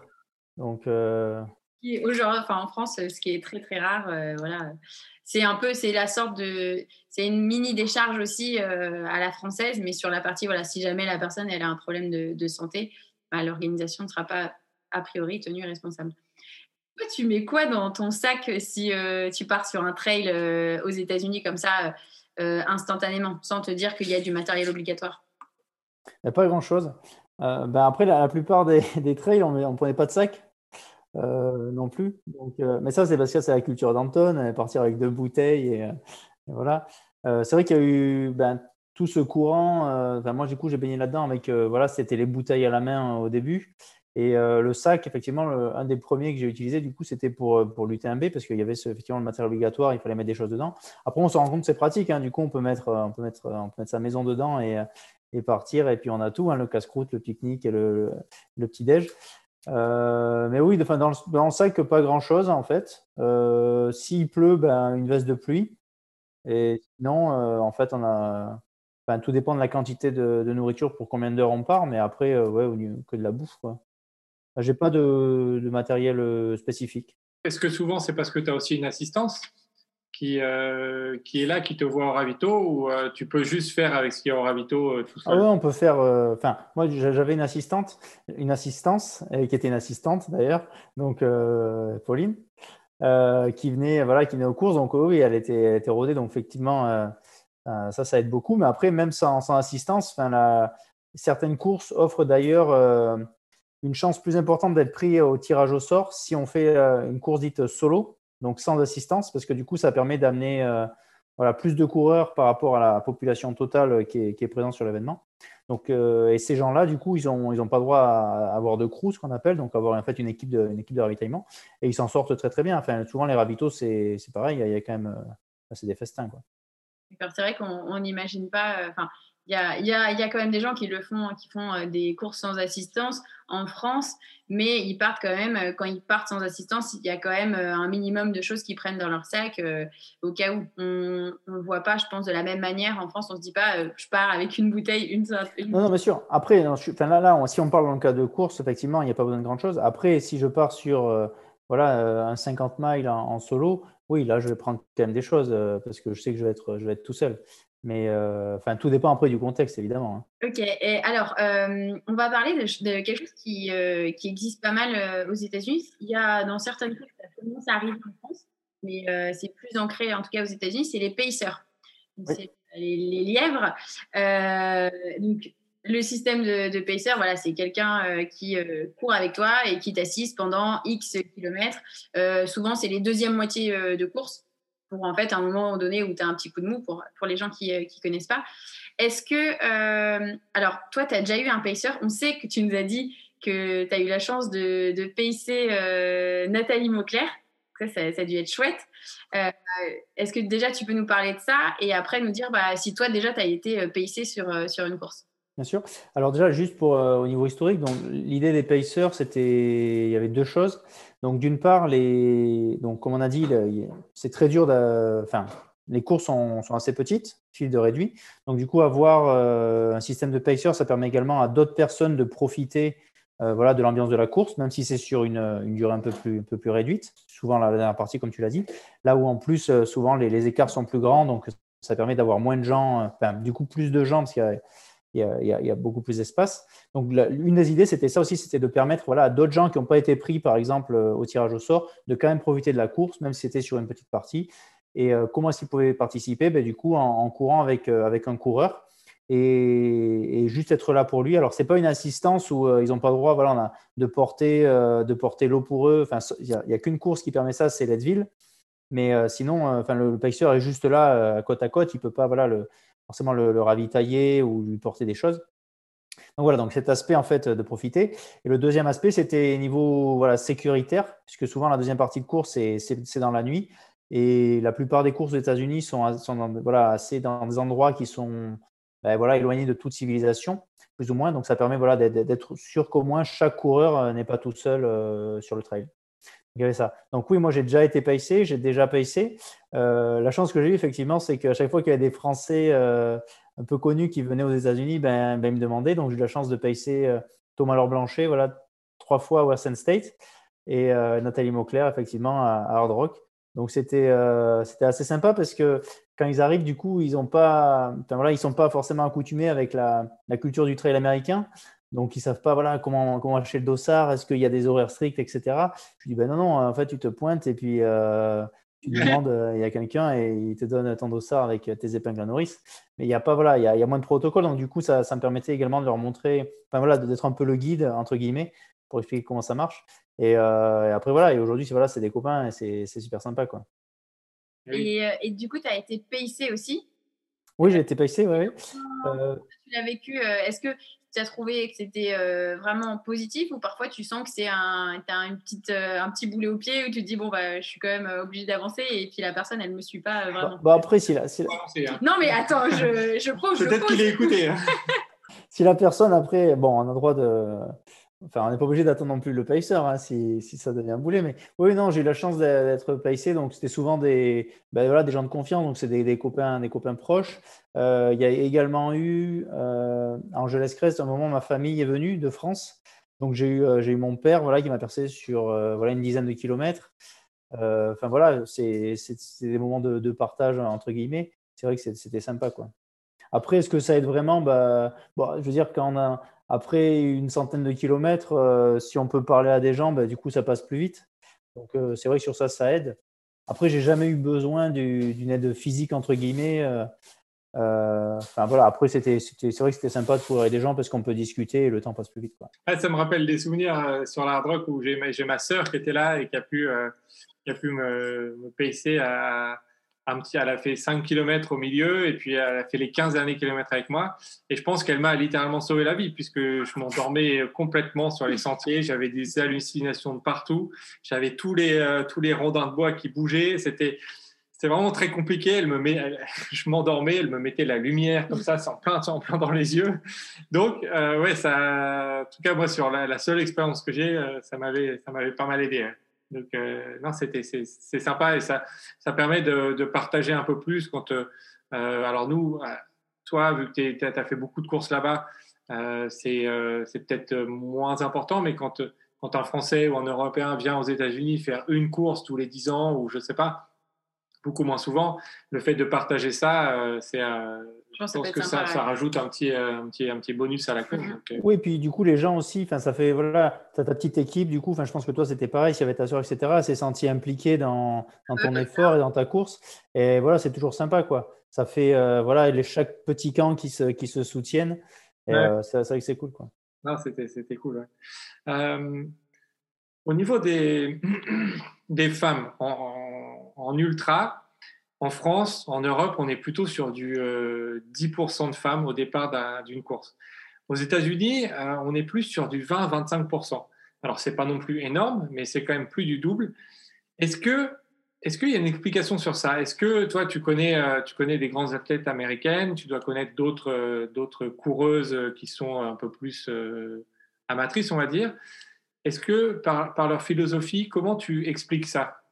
Donc, enfin, en France, ce qui est très très rare, voilà, c'est un peu, c'est la sorte de, c'est une mini décharge aussi euh, à la française, mais sur la partie, voilà, si jamais la personne elle a un problème de, santé, bah, l'organisation ne sera pas a priori tenue responsable. Tu mets quoi dans ton sac si euh, tu pars sur un trail euh, aux États-Unis comme ça instantanément, sans te dire qu'il y a du matériel obligatoire? Pas grand-chose. ben après, la, plupart des, des trails, on ne prenait pas de sac. Euh, non plus. Euh, mais ça, c'est parce que c'est la culture d'Anton, partir avec deux bouteilles et, euh, voilà. c'est vrai qu'il y a eu ben, tout ce courant. moi, du coup, j'ai baigné là-dedans avec voilà, c'était les bouteilles à la main au début. Et le sac, effectivement, un des premiers que j'ai utilisé, du coup, c'était pour, pour l'UTMB parce qu'il y avait effectivement le matériel obligatoire, il fallait mettre des choses dedans. Après, on se rend compte que c'est pratique. Hein, du coup, on peut, mettre, on, peut mettre, on peut mettre sa maison dedans et, et partir. Et puis, on a tout hein, le casse-croûte, le pique-nique et le, le petit-déj. Euh, mais oui, enfin, dans, le, dans, le, sac, pas grand-chose en fait. Euh, S'il pleut, ben, une veste de pluie. Et sinon, euh, en fait, on a. Tout dépend de la quantité de, nourriture pour combien d'heures on part, mais après, euh, ouais, que de la bouffe. Quoi. J'ai pas de, de matériel spécifique. Est-ce que souvent c'est parce que tu as aussi une assistance qui, euh, qui est là, qui te voit au ravito, ou euh, tu peux juste faire avec ce qu'il y a au ravito euh, tout seul? ah on peut faire. Enfin, moi, j'avais une assistante, une assistance, qui était une assistante d'ailleurs, donc Pauline, qui venait, voilà, qui venait aux courses. Donc oui, elle était, elle était rodée, donc effectivement, ça, ça aide beaucoup. Mais après, même sans, sans assistance, la, certaines courses offrent d'ailleurs une chance plus importante d'être pris au tirage au sort si on fait une course dite solo donc sans assistance, parce que du coup, ça permet d'amener euh, voilà, plus de coureurs par rapport à la population totale qui est, présente sur l'événement. Donc, euh, et ces gens-là, du coup, ils n'ont ils ont pas droit à avoir de crew, ce qu'on appelle, donc avoir en fait une équipe de, équipe de ravitaillement. Et ils s'en sortent très très bien. Enfin, souvent, les ravitaux, c'est pareil, il y, a, quand même. Euh, c'est des festins. C'est vrai qu'on n'imagine pas. Il y a, y, a, y a, quand même des gens qui le font, qui font euh, des courses sans assistance en France, mais ils partent quand même, euh, quand ils partent sans assistance, il y a quand même euh, un minimum de choses qu'ils prennent dans leur sac au cas où. On ne voit pas, je pense, de la même manière. En France, on ne se dit pas, je pars avec une bouteille, une. une... Non, non, bien sûr. Après, enfin, là, si on parle dans le cas de course, effectivement, il n'y a pas besoin de grand chose. Après, si je pars sur voilà, un 50 miles en, en, solo, oui, là, je vais prendre quand même des choses parce que je sais que je vais être, je vais être tout seul. Mais euh, enfin, tout dépend après du contexte, évidemment. Hein. Ok. Et alors, euh, on va parler de, quelque chose qui, euh, qui, existe pas mal aux États-Unis. Il y a dans certaines villes, ça commence à arriver en France, mais c'est plus ancré, en tout cas aux États-Unis, c'est les pacers. C'est les, lièvres. donc, le système de, de pacer, voilà, c'est quelqu'un qui court avec toi et qui t'assiste pendant X kilomètres. souvent, c'est les deuxièmes moitiés de course pour en fait un moment donné où tu as un petit coup de mou pour, pour les gens qui ne euh, connaissent pas. Est-ce que, euh, alors toi, tu as déjà eu un pacer, on sait que tu nous as dit que tu as eu la chance de, de pacer euh, Nathalie Mauclair, ça, ça, a dû être chouette. Est-ce que déjà tu peux nous parler de ça et après nous dire bah, si toi déjà tu as été pacé sur, sur une course? Bien sûr. Alors déjà, juste pour au niveau historique, l'idée des pacers, c'était il y avait deux choses. Donc, d'une part, les... donc, comme on a dit, c'est très dur. Enfin, les courses sont, assez petites, fil de réduit. Donc, du coup, avoir euh, un système de pacer, ça permet également à d'autres personnes de profiter euh, voilà, de l'ambiance de la course, même si c'est sur une, durée un peu plus, un peu plus réduite. Souvent, la dernière partie, comme tu l'as dit. Là où, en plus, euh, souvent, les, écarts sont plus grands. Donc, ça permet d'avoir moins de gens, du coup, plus de gens, parce qu'il il y, a, beaucoup plus d'espace. Donc, une des idées, c'était ça aussi, c'était de permettre voilà, à d'autres gens qui n'ont pas été pris, par exemple, euh, au tirage au sort, de quand même profiter de la course, même si c'était sur une petite partie. Et euh, comment est-ce qu'ils pouvaient participer? Ben, Du coup, en, courant avec, euh, avec un coureur. et, juste être là pour lui. Alors, c'est pas une assistance où ils n'ont pas le droit voilà, de porter, de porter l'eau pour eux. Enfin, il n'y a, qu'une course qui permet ça, c'est Leadville. Mais sinon, enfin, le, le est juste là, côte à côte. Il peut pas voilà, le, forcément le, ravitailler ou lui porter des choses. Donc voilà, donc cet aspect en fait de profiter. Et le deuxième aspect, c'était niveau voilà, sécuritaire, puisque souvent la deuxième partie de course, c'est dans la nuit. Et la plupart des courses aux États-Unis sont, sont assez dans des endroits qui sont ben, voilà, éloignés de toute civilisation, plus ou moins. Donc ça permet voilà, d'être sûr qu'au moins chaque coureur euh, n'est pas tout seul euh, sur le trail. Donc oui, moi j'ai déjà été pacé, j'ai déjà pacé. Euh, la chance que j'ai eue, effectivement, c'est qu'à chaque fois qu'il y a des Français euh, un peu connus qui venaient aux États-Unis, ben, ben, ils me demandaient. Donc j'ai eu la chance de pacer euh, Thomas Laure Blanchet, voilà, trois fois à Western State, et Nathalie Mauclair, effectivement, à, Hard Rock. Donc c'était assez sympa parce que quand ils arrivent, du coup, ils ne pas, voilà, ils sont pas forcément accoutumés avec la culture du trail américain. Donc, ils ne savent pas voilà, comment, comment acheter le dossard, est-ce qu'il y a des horaires stricts, etc. Je dis, ben non, non, en fait, tu te pointes et puis euh, tu demandes, euh, il y a quelqu'un et il te donne ton dossard avec tes épingles à nourrice. Mais il y a pas, voilà, il y a, moins de protocole. Donc, du coup, ça, ça, me permettait également de leur montrer, enfin voilà, d'être un peu le guide, entre guillemets, pour expliquer comment ça marche. Et, euh, après, voilà, et aujourd'hui, voilà, c'est des copains et c'est super sympa, quoi. Et, et, du coup, tu as été PIC aussi? Oui, j'ai été PIC, oui. Tu l'as vécu. Est-ce que tu as trouvé que c'était euh, vraiment positif ou parfois tu sens que c'est un, as une petite, euh, un petit boulet au pied où tu te dis bon bah je suis quand même euh, obligé d'avancer et puis la personne elle me suit pas vraiment. Bah, bah après si la, hein. Non mais attends je, je prouve. Peut-être qu'il est écouté. Hein. si la personne après bon on a le droit de Enfin, on n'est pas obligé d'attendre non plus le pacer hein, si, ça devient boulet. Mais oui, non, j'ai eu la chance d'être pacé. Donc, c'était souvent des, ben voilà, des gens de confiance. Donc, c'est des, copains, des copains proches. Euh, il y a également eu euh, Angeles Crest. À un moment, ma famille est venue de France. Donc, j'ai eu, euh, eu mon père voilà, qui m'a percé sur voilà, une dizaine de kilomètres. Enfin, voilà, c'est des moments de, de, partage, entre guillemets. C'est vrai que c'était sympa. Quoi. Après, est-ce que ça aide vraiment? Bah, bon, Je veux dire, quand après une centaine de kilomètres, euh, si on peut parler à des gens, bah, du coup, ça passe plus vite. Donc, euh, c'est vrai que sur ça, ça aide. Après, j'ai jamais eu besoin d'une aide physique, entre guillemets. Euh, enfin, voilà. Après, c'était, c'est vrai que c'était sympa de courir des gens parce qu'on peut discuter et le temps passe plus vite. Ça me rappelle des souvenirs sur la rock où j'ai, ma soeur qui était là et qui a pu, qui a pu me, me pacer à un petit, elle a fait 5 km au milieu et puis elle a fait les 15 derniers kilomètres avec moi. Et je pense qu'elle m'a littéralement sauvé la vie puisque je m'endormais complètement sur les sentiers. J'avais des hallucinations de partout. J'avais tous les, euh, tous les rondins de bois qui bougeaient. C'était, c'était vraiment très compliqué. Elle me met, je m'endormais, elle me mettait la lumière comme ça, sans plein, sans plein dans les yeux. Donc, euh, ouais, ça, en tout cas, moi, sur la, seule expérience que j'ai, euh, ça m'avait, ça m'avait pas mal aidé. Donc, euh, non, c'était, c'est, sympa et ça, ça permet de, partager un peu plus quand. Euh, alors, nous, euh, toi, vu que tu as fait beaucoup de courses là-bas, c'est, c'est peut-être moins important, mais quand, quand un Français ou un Européen vient aux États-Unis faire une course tous les 10 ans ou je sais pas, beaucoup moins souvent, le fait de partager ça, c'est je pense, que ça, ça, rajoute un petit, euh, un, petit, un petit bonus à la course. Mhm. Euh. Oui, puis du coup, les gens aussi, ça fait, voilà, tu as ta petite équipe, du coup, je pense que toi, c'était pareil, s'il y avait ta soeur, etc., elle s'est sentie impliquée dans, dans ton effort et dans ta course. Et voilà, c'est toujours sympa, quoi. Ça fait, euh, voilà, les, chaque petit camp qui se, qui se soutiennent. Et c'est vrai que c'est cool, quoi. Non, c'était cool, Au niveau des, des femmes en, en ultra, en France, en Europe, on est plutôt sur du 10% euh, de femmes au départ d'une course. Aux États-Unis, euh, on est plus sur du 20-25%. Alors, ce n'est pas non plus énorme, mais c'est quand même plus du double. Est-ce que est-ce qu'il y a une explication sur ça? Est-ce que toi, tu connais, euh, tu connais des grandes athlètes américaines, tu dois connaître d'autres, d'autres coureuses qui sont un peu plus amatrices, on va dire? Est-ce que par, par leur philosophie, comment tu expliques ça?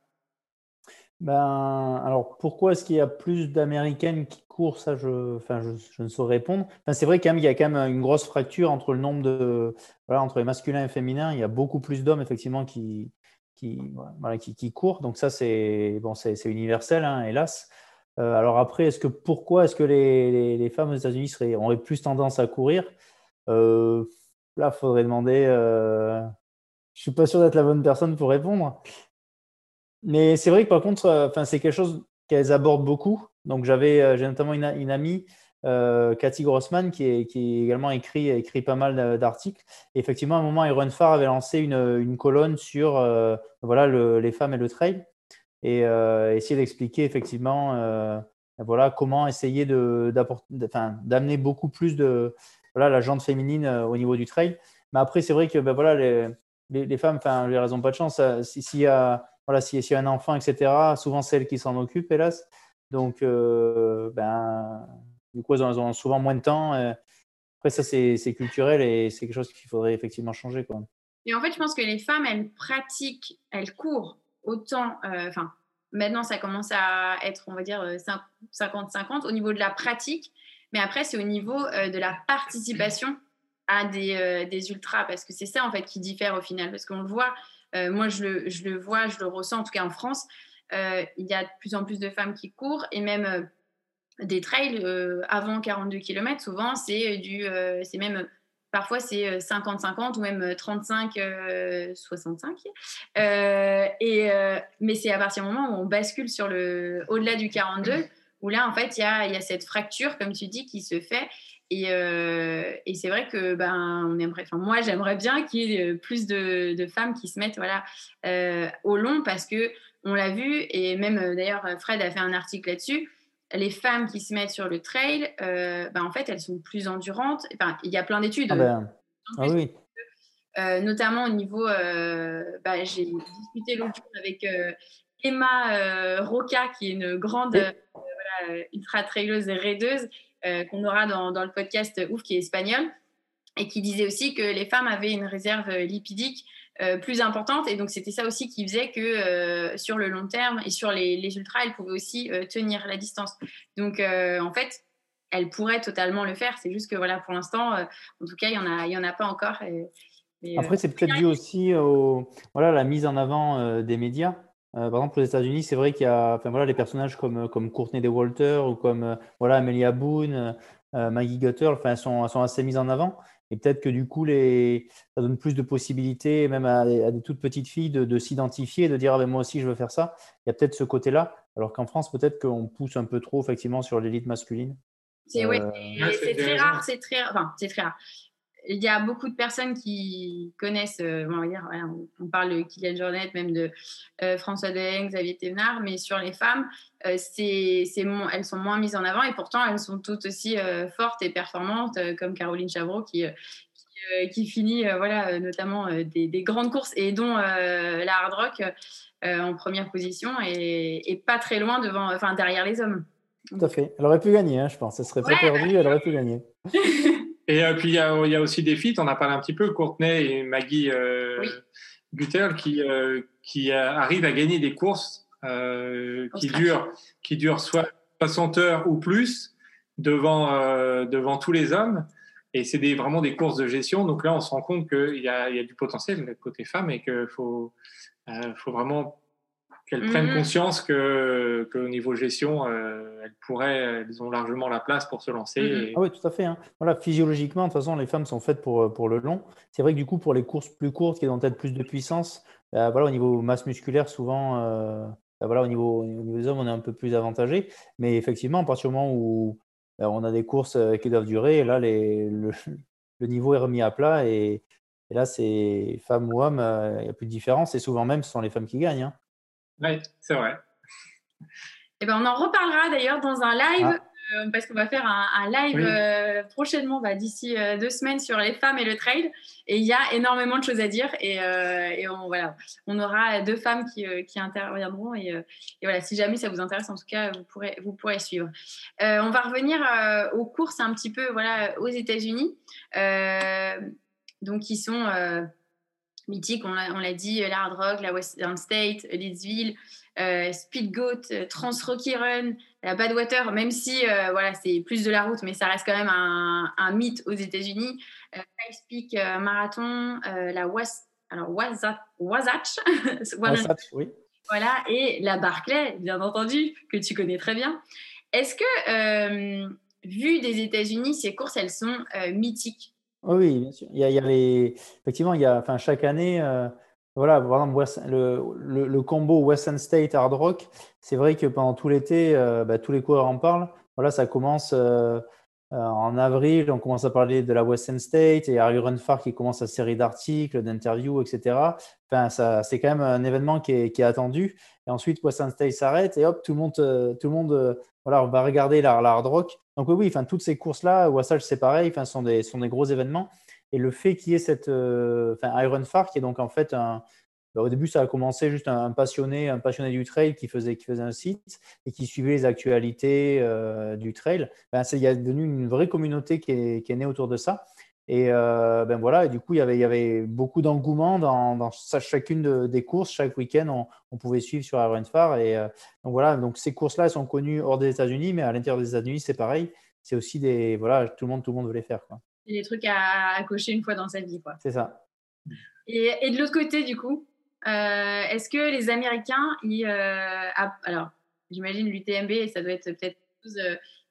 Ben, alors pourquoi est-ce qu'il y a plus d'Américaines qui courent? Ça, je, enfin, je, ne saurais répondre. Enfin, c'est vrai qu'il y a quand même une grosse fracture entre le nombre de, voilà, entre les masculins et les féminins. Il y a beaucoup plus d'hommes effectivement qui, qui, voilà, qui, qui, courent. Donc ça, c'est bon, c'est universel, hein, hélas. Euh, alors après, est-ce que pourquoi est-ce que les, les, femmes aux États-Unis auraient plus tendance à courir? Euh, Là, faudrait demander. Euh, je suis pas sûr d'être la bonne personne pour répondre. Mais c'est vrai que par contre, euh, enfin, c'est quelque chose qu'elles abordent beaucoup. Donc j'avais, euh, j'ai notamment une, amie euh, Cathy Grossman, qui, est, qui également écrit, écrit pas mal d'articles. Effectivement, à un moment, Iron Far avait lancé une, une colonne sur voilà, les femmes et le trail et essayer d'expliquer effectivement voilà, comment essayer d'amener beaucoup plus de voilà, la jante féminine au niveau du trail. Mais après, c'est vrai que ben, voilà, les, les, les femmes, elles n'ont pas de chance. S'il y, a, voilà, s'il y a un enfant, etc., souvent c'est qui s'en occupent, hélas. Donc, ben, du coup, elles ont, souvent moins de temps. Après, ça, c'est culturel et c'est quelque chose qu'il faudrait effectivement changer. Quoi. Et en fait, je pense que les femmes, elles pratiquent, elles courent autant. Enfin, maintenant, ça commence à être, on va dire, 50-50 au niveau de la pratique. Mais après, c'est au niveau de la participation à des, des, ultras, parce que c'est ça, en fait, qui diffère au final. Parce qu'on le voit, moi, je le, vois, je le ressens, en tout cas en France, il y a de plus en plus de femmes qui courent et même des trails euh, avant 42 km, souvent, c'est du, euh, c'est même parfois c'est 50-50 ou même 35-65. Euh, et mais c'est à partir du moment où on bascule sur le au-delà du 42 où là en fait il y a, cette fracture comme tu dis qui se fait. Et, et c'est vrai que ben on aimerait, enfin moi j'aimerais bien qu'il y ait plus de, de, femmes qui se mettent voilà au long parce que on l'a vu et même d'ailleurs Fred a fait un article là-dessus les femmes qui se mettent sur le trail, euh, ben, en fait, elles sont plus endurantes. Enfin, il y a plein d'études. Ah, ben, ah oui. Euh, notamment au niveau. Euh, ben, j'ai discuté l'autre jour avec Emma Roca, qui est une grande ultra traileuse et raideuse, qu'on aura dans, dans, le podcast Ouf, qui est espagnol, et qui disait aussi que les femmes avaient une réserve lipidique euh, plus importante. Et donc, c'était ça aussi qui faisait que euh, sur le long terme et sur les, les ultras, elle pouvait aussi euh, tenir la distance. Donc, en fait, elle pourrait totalement le faire. C'est juste que, voilà, pour l'instant, en tout cas, il n'y en, a, y en a pas encore. Après, c'est peut-être dû aussi au, voilà, la mise en avant des médias. Par exemple, aux États-Unis, c'est vrai qu'il y a enfin, voilà, les personnages comme, comme Courtney de Walter ou comme voilà, Amelia Boone, Maggie Gutter, enfin, sont, sont assez mises en avant. Et peut-être que du coup, les... ça donne plus de possibilités, même à, des toutes petites filles, de, s'identifier, de dire ah ben, moi aussi je veux faire ça. Il y a peut-être ce côté-là. Alors qu'en France, peut-être qu'on pousse un peu trop effectivement sur l'élite masculine. C'est euh... très rare, c'est très, enfin, c'est très rare il y a beaucoup de personnes qui connaissent, euh, on, va dire, on, parle de Kylian Jornet, même de euh, François Deng, Xavier Thévenard, mais sur les femmes, euh, c'est, elles sont moins mises en avant et pourtant elles sont toutes aussi fortes et performantes, comme Caroline Chavreau qui, qui, finit voilà, notamment des, grandes courses et dont la hard rock en première position et, pas très loin devant, enfin, derrière les hommes. Tout à fait. Elle aurait pu gagner, hein, je pense. Elle serait pas perdue, elle aurait pu gagner. Et euh, puis, il y, a, aussi des feats, on a parlé un petit peu, Courtenay et Maggie euh, qui, euh, qui arrivent à gagner des courses qui, durent, qui durent soit 60 heures ou plus devant, devant tous les hommes. Et c'est vraiment des courses de gestion. Donc là, on se rend compte qu'il y, y a, du potentiel côté femme et qu'il faut, faut vraiment qu'elles prennent mhm. conscience que qu'au niveau gestion, euh, elles pourraient, elles ont largement la place pour se lancer. Mhm. Ah oui, tout à fait. Hein. Voilà, physiologiquement, de toute façon, les femmes sont faites pour, pour le long. C'est vrai que du coup, pour les courses plus courtes, qui ont peut-être plus de puissance, bah, voilà, au niveau masse musculaire, souvent, euh, bah, voilà, au niveau, au niveau des hommes, on est un peu plus avantagé. Mais effectivement, à partir du moment où bah, on a des courses euh, qui doivent durer, là, les, le, le, niveau est remis à plat et, et là, c'est femmes ou hommes, il n'y a plus de différence. Et souvent même, ce sont les femmes qui gagnent. Hein. Oui, c'est vrai. Eh ben, on en reparlera d'ailleurs dans un live, ah. euh, parce qu'on va faire un, live euh, prochainement, bah, d'ici euh, deux semaines, sur les femmes et le trade. Et il y a énormément de choses à dire. Et, et on, voilà, on aura deux femmes qui, qui interviendront. Et, et, voilà, si jamais ça vous intéresse, en tout cas, vous pourrez, vous pourrez suivre. on va revenir aux courses un petit peu voilà, aux États-Unis. donc, qui sont mythiques, on l'a dit, la Hard Rock, la Western State, Leedsville, euh, Speed Goat, euh, Trans Rocky Run, la Badwater, même si euh, voilà, c'est plus de la route, mais ça reste quand même un, mythe aux États-Unis. Euh, Peak Marathon, la Was, alors Wasatch, Wasatch, oui. Voilà, et la Barclay, bien entendu, que tu connais très bien. Est-ce que, vu des États-Unis, ces courses, elles sont mythiques? Oui, bien sûr. Il y a, les... Effectivement, il y a, enfin, chaque année, euh, voilà, exemple, le, le, combo Western State Hard Rock, c'est vrai que pendant tout l'été, euh, bah, tous les coureurs en parlent. Voilà, ça commence, euh, en avril, on commence à parler de la Western State et Harry Runfar qui commence sa série d'articles, d'interviews, etc. Enfin, c'est quand même un événement qui est, attendu. Et ensuite, Western State s'arrête et hop, tout le monde, tout le monde voilà, on va regarder la, hard rock. Donc oui, enfin, toutes ces courses-là, Wassail, c'est pareil, enfin, sont, des, sont des gros événements. Et le fait qu'il y ait cette Iron Far, qui est donc en fait un, bah, au début, ça a commencé juste un, passionné, un passionné du trail qui faisait, qui faisait un site et qui suivait les actualités euh, du trail. Ben, il y a devenu une vraie communauté qui est, qui est née autour de ça. Et euh, ben voilà, et du coup, il y avait, il y avait beaucoup d'engouement dans, dans, chacune des courses. Chaque week-end, on, on, pouvait suivre sur Iron Far. Et euh, donc voilà, donc ces courses-là, elles sont connues hors des États-Unis, mais à l'intérieur des États-Unis, c'est pareil. C'est aussi des. Voilà, tout le monde, tout le monde veut les faire. Quoi. Des trucs à, à cocher une fois dans sa vie. Quoi. C'est ça. Et, et de l'autre côté, du coup, euh, est-ce que les Américains, ils, alors, j'imagine l'UTMB, ça doit être peut-être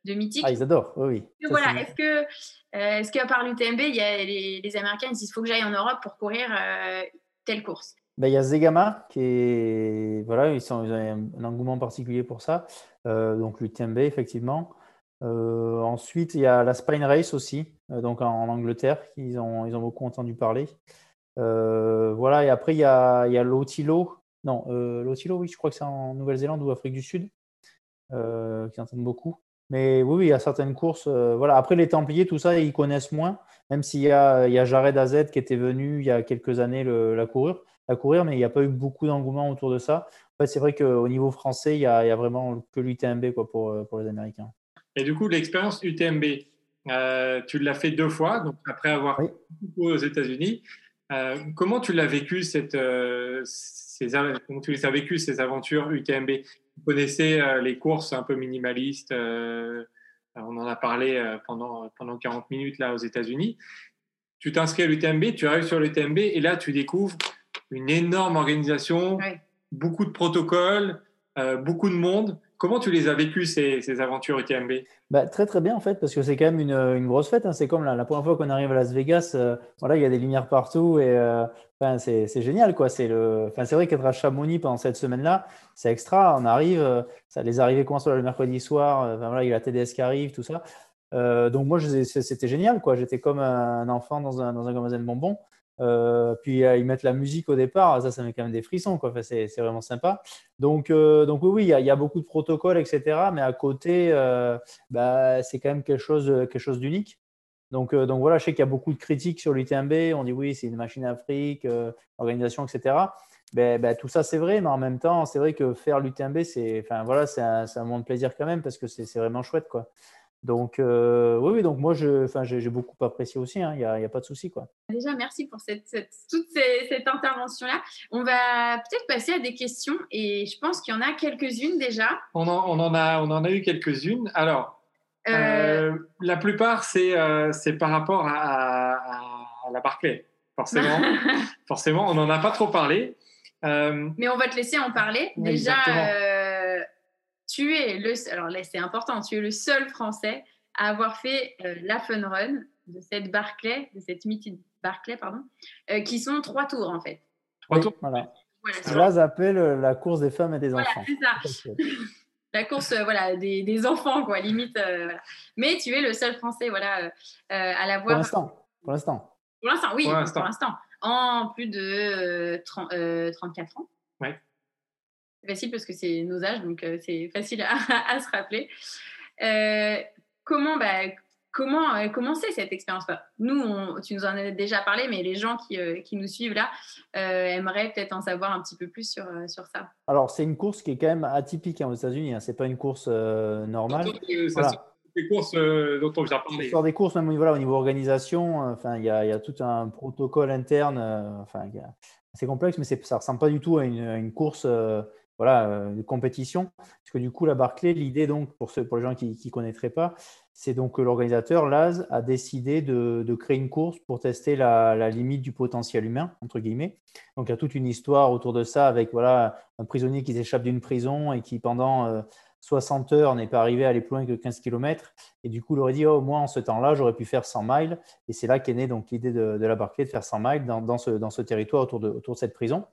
de mythique. Ah, ils adorent, oui. voilà, est-ce que, est-ce qu'à part l'UTMB, il y a les, Américains ils disent il faut que j'aille en Europe pour courir telle course ben, il y a Zegama qui est voilà, ils, sont, ont un, engouement particulier pour ça. donc l'UTMB effectivement. ensuite, il y a la Spine Race aussi, donc en, Angleterre, ils ont, ils ont beaucoup entendu parler. Euh, voilà, et après, il y a, il y a l'Otilo. Non, euh, l'Otilo, oui, je crois que c'est en Nouvelle-Zélande ou Afrique du Sud, euh, qui entendent beaucoup. Mais oui, il y a certaines courses. voilà. Après, les Templiers, tout ça, ils connaissent moins, même s'il y a, il y a Jared AZ qui était venu il y a quelques années la, courir, la courir, mais il n'y a pas eu beaucoup d'engouement autour de ça. En fait, c'est vrai qu'au niveau français, il n'y a, a, vraiment que l'UTMB quoi, pour, pour les Américains. Et du coup, l'expérience UTMB, tu l'as fait deux fois, donc après avoir oui. aux États-Unis. Euh, comment tu l'as vécu cette, euh, ces, comment tu les as vécu ces aventures UTMB Tu connaissais euh, les courses un peu minimalistes. on en a parlé pendant, pendant 40 minutes là aux États-Unis. Tu t'inscris à l'UTMB, tu arrives sur l'UTMB et là tu découvres une énorme organisation, beaucoup de protocoles, beaucoup de monde. Comment tu les as vécues, ces, aventures UTMB bah, Très très bien en fait, parce que c'est quand même une, grosse fête. Hein. C'est comme la, première fois qu'on arrive à Las Vegas, euh, voilà, il y a des lumières partout et euh, c'est génial. quoi. C'est vrai qu'être à Chamonix pendant cette semaine-là, c'est extra. On arrive, euh, ça, les arrivées commencent le mercredi soir, voilà, il y a la TDS qui arrive, tout ça. donc moi, c'était génial. quoi. J'étais comme un enfant dans un, dans un magasin de bonbons. Euh, puis euh, ils mettent la musique au départ, ça, ça met quand même des frissons, quoi. Enfin, c'est, vraiment sympa. Donc, euh, donc oui, il y, a, beaucoup de protocoles, etc. Mais à côté, bah, c'est quand même quelque chose, quelque chose d'unique. Donc, donc voilà, je sais qu'il y a beaucoup de critiques sur l'UTMB. On dit oui, c'est une machine Afrique, organisation, etc. Ben, ben, tout ça, c'est vrai, mais en même temps, c'est vrai que faire l'UTMB, c'est, enfin, voilà, un, un moment de plaisir quand même parce que c'est, vraiment chouette, quoi. Donc, euh, oui, oui, donc moi, je, j'ai beaucoup apprécié aussi, il hein, n'y a, a, pas de souci. Quoi. Déjà, merci pour cette, toute cette intervention-là. On va peut-être passer à des questions et je pense qu'il y en a quelques-unes déjà. On en, on en, a, on en a eu quelques-unes. Alors, euh... Euh, la plupart, c'est, euh, c'est par rapport à, à, la Barclay. Forcément, forcément, on n'en a pas trop parlé. Mais on va te laisser en parler. Déjà, tu es le, alors là c'est important, tu es le seul Français à avoir fait euh, la fun run de cette Barclay, de cette mythique Barclay, pardon, euh, qui sont trois tours en fait. Trois tours. Voilà. Là, j'appelle euh, la course des femmes et des enfants. Ça. la course, voilà, des, des, enfants quoi, limite. Mais tu es le seul Français, voilà, à l'avoir. Pour l'instant. Pour l'instant. Pour l'instant, oui, pour l'instant. En plus de 30, 34 ans. Ouais facile parce que c'est nos âges, donc euh, c'est facile à, se rappeler. Euh, comment, bah, comment euh, commencer cette expérience? Nous, tu nous en as déjà parlé, mais les gens qui, qui nous suivent là aimeraient peut-être en savoir un petit peu plus sur, sur ça. Alors, c'est une course qui est quand même atypique hein, aux États-Unis. Hein. C'est pas une course normale. Des courses dont on vient parler. Sur des courses, même voilà, au niveau organisation, enfin, il y, a, y, a tout un protocole interne. enfin, c'est complexe, mais ça ressemble pas du tout à une, à une course voilà, euh, une compétition. Parce que du coup, la Barclay, l'idée, donc, pour, ceux, pour les gens qui ne connaîtraient pas, c'est donc que l'organisateur, Laz, a décidé de, créer une course pour tester la, limite du potentiel humain, entre guillemets. Donc, il y a toute une histoire autour de ça avec voilà, un prisonnier qui s'échappe d'une prison et qui, pendant 60 euh, heures, n'est pas arrivé à aller plus loin que 15 km. Et du coup, il aurait dit, oh, moi, en ce temps-là, j'aurais pu faire 100 miles. Et c'est là qu'est née donc l'idée de, la Barclay de faire 100 miles dans, dans, ce, dans ce territoire autour de, autour de cette prison.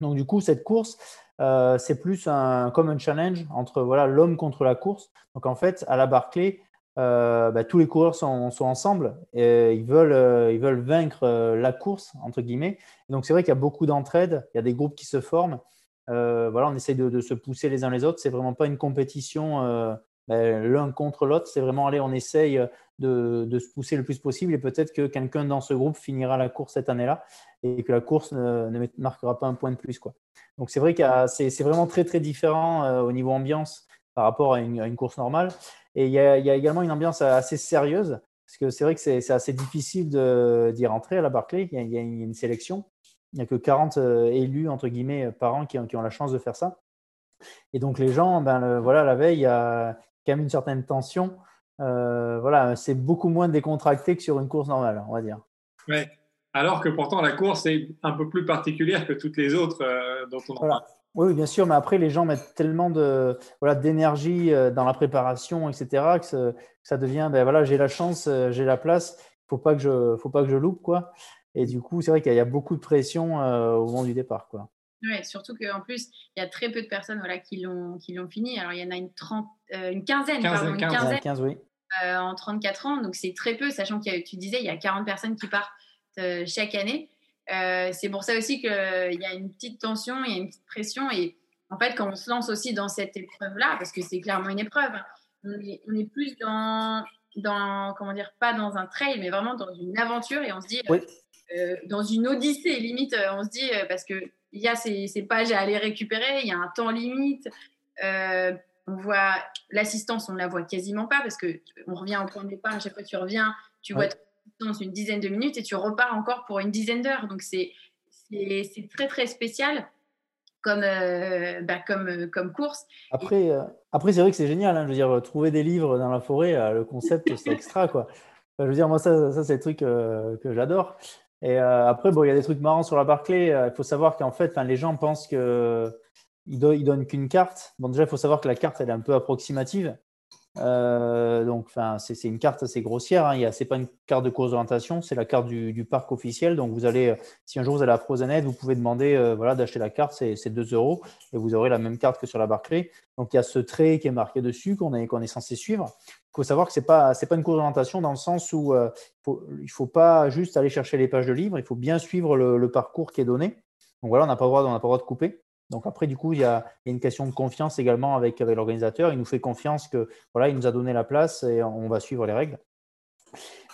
Donc du coup, cette course, euh, c'est plus un, comme un challenge entre voilà l'homme contre la course. Donc en fait, à la Barclay, bah, tous les coureurs sont, ensemble et ils veulent, ils veulent vaincre la course, entre guillemets. donc, c'est vrai qu'il y a beaucoup d'entraide, il y a des groupes qui se forment. voilà, on essaye de, se pousser les uns les autres. C'est vraiment pas une compétition ben, l'un contre l'autre. C'est vraiment, allez, on essaye de, se pousser le plus possible et peut-être que quelqu'un dans ce groupe finira la course cette année-là et que la course ne, marquera pas un point de plus. Quoi. Donc c'est vrai que c'est vraiment très très différent euh, au niveau ambiance par rapport à une, course normale. Et il y, a, y, a, également une ambiance assez sérieuse parce que c'est vrai que c'est assez difficile d'y rentrer à la Barclay. Il y, a, une sélection. Il n'y a que 40 euh, élus, entre guillemets, par an qui qui ont, la chance de faire ça. Et donc les gens, ben, voilà, la veille, il y a, quand même une certaine tension. Euh, voilà, c'est beaucoup moins décontracté que sur une course normale, on va dire. Ouais. Alors que pourtant la course est un peu plus particulière que toutes les autres euh, dont on voilà. Oui, bien sûr, mais après les gens mettent tellement de voilà d'énergie euh, dans la préparation, etc., que, ça devient, ben voilà, j'ai la chance, j'ai la place, faut pas que je, faut pas que je loupe quoi. Et du coup, c'est vrai qu'il y a beaucoup de pression au moment du départ, quoi. Oui, surtout qu'en plus, il y a très peu de personnes voilà, qui l'ont fini. Alors, il y en a une, trente, euh, une quinzaine, pardon, une quinzaine 15, oui. Euh, en 34 ans. Donc, c'est très peu, sachant que tu disais, il y a 40 personnes qui partent euh, chaque année. Euh, c'est pour ça aussi qu'il y a une petite tension, il y a une petite pression. Et en fait, quand on se lance aussi dans cette épreuve-là, parce que c'est clairement une épreuve, on est, on est, plus dans, dans, comment dire, pas dans un trail, mais vraiment dans une aventure. Et on se dit, oui. dans une odyssée, limite, on se dit, parce que il y a ces, pages à aller récupérer, il y a un temps limite. Euh, on voit l'assistance, on la voit quasiment pas parce que on revient au point de départ. À chaque fois que tu reviens, tu vois l'assistance une dizaine de minutes et tu repars encore pour une dizaine d'heures. Donc c'est très très spécial comme, euh, bah, comme, comme course. Après, euh, après c'est vrai que c'est génial. Hein, je veux dire, trouver des livres dans la forêt, le concept, c'est extra. Quoi. je veux dire, moi, ça, ça c'est le truc que j'adore. Et euh, après, bon, il y a des trucs marrants sur la Barclay. Euh, il faut savoir qu'en fait, les gens pensent qu'ils ne donnent qu'une carte. Bon, déjà, il faut savoir que la carte, elle est un peu approximative. Euh, donc, c'est une carte assez grossière. Hein. Ce n'est pas une carte de course d'orientation, c'est la carte du, parc officiel. Donc, vous allez, si un jour vous allez à Frozenet, vous pouvez demander voilà, d'acheter la carte, c'est 2 euros, et vous aurez la même carte que sur la Barclay. Donc, il y a ce trait qui est marqué dessus qu'on est, qu'on est censé suivre. Il faut savoir que ce n'est pas, pas une course d'orientation dans le sens où euh, il ne faut pas juste aller chercher les pages de livres, il faut bien suivre le, parcours qui est donné. Donc voilà, on n'a pas, pas le droit de couper. Donc après, du coup, il y a, une question de confiance également avec, l'organisateur. Il nous fait confiance que voilà, il nous a donné la place et on va suivre les règles.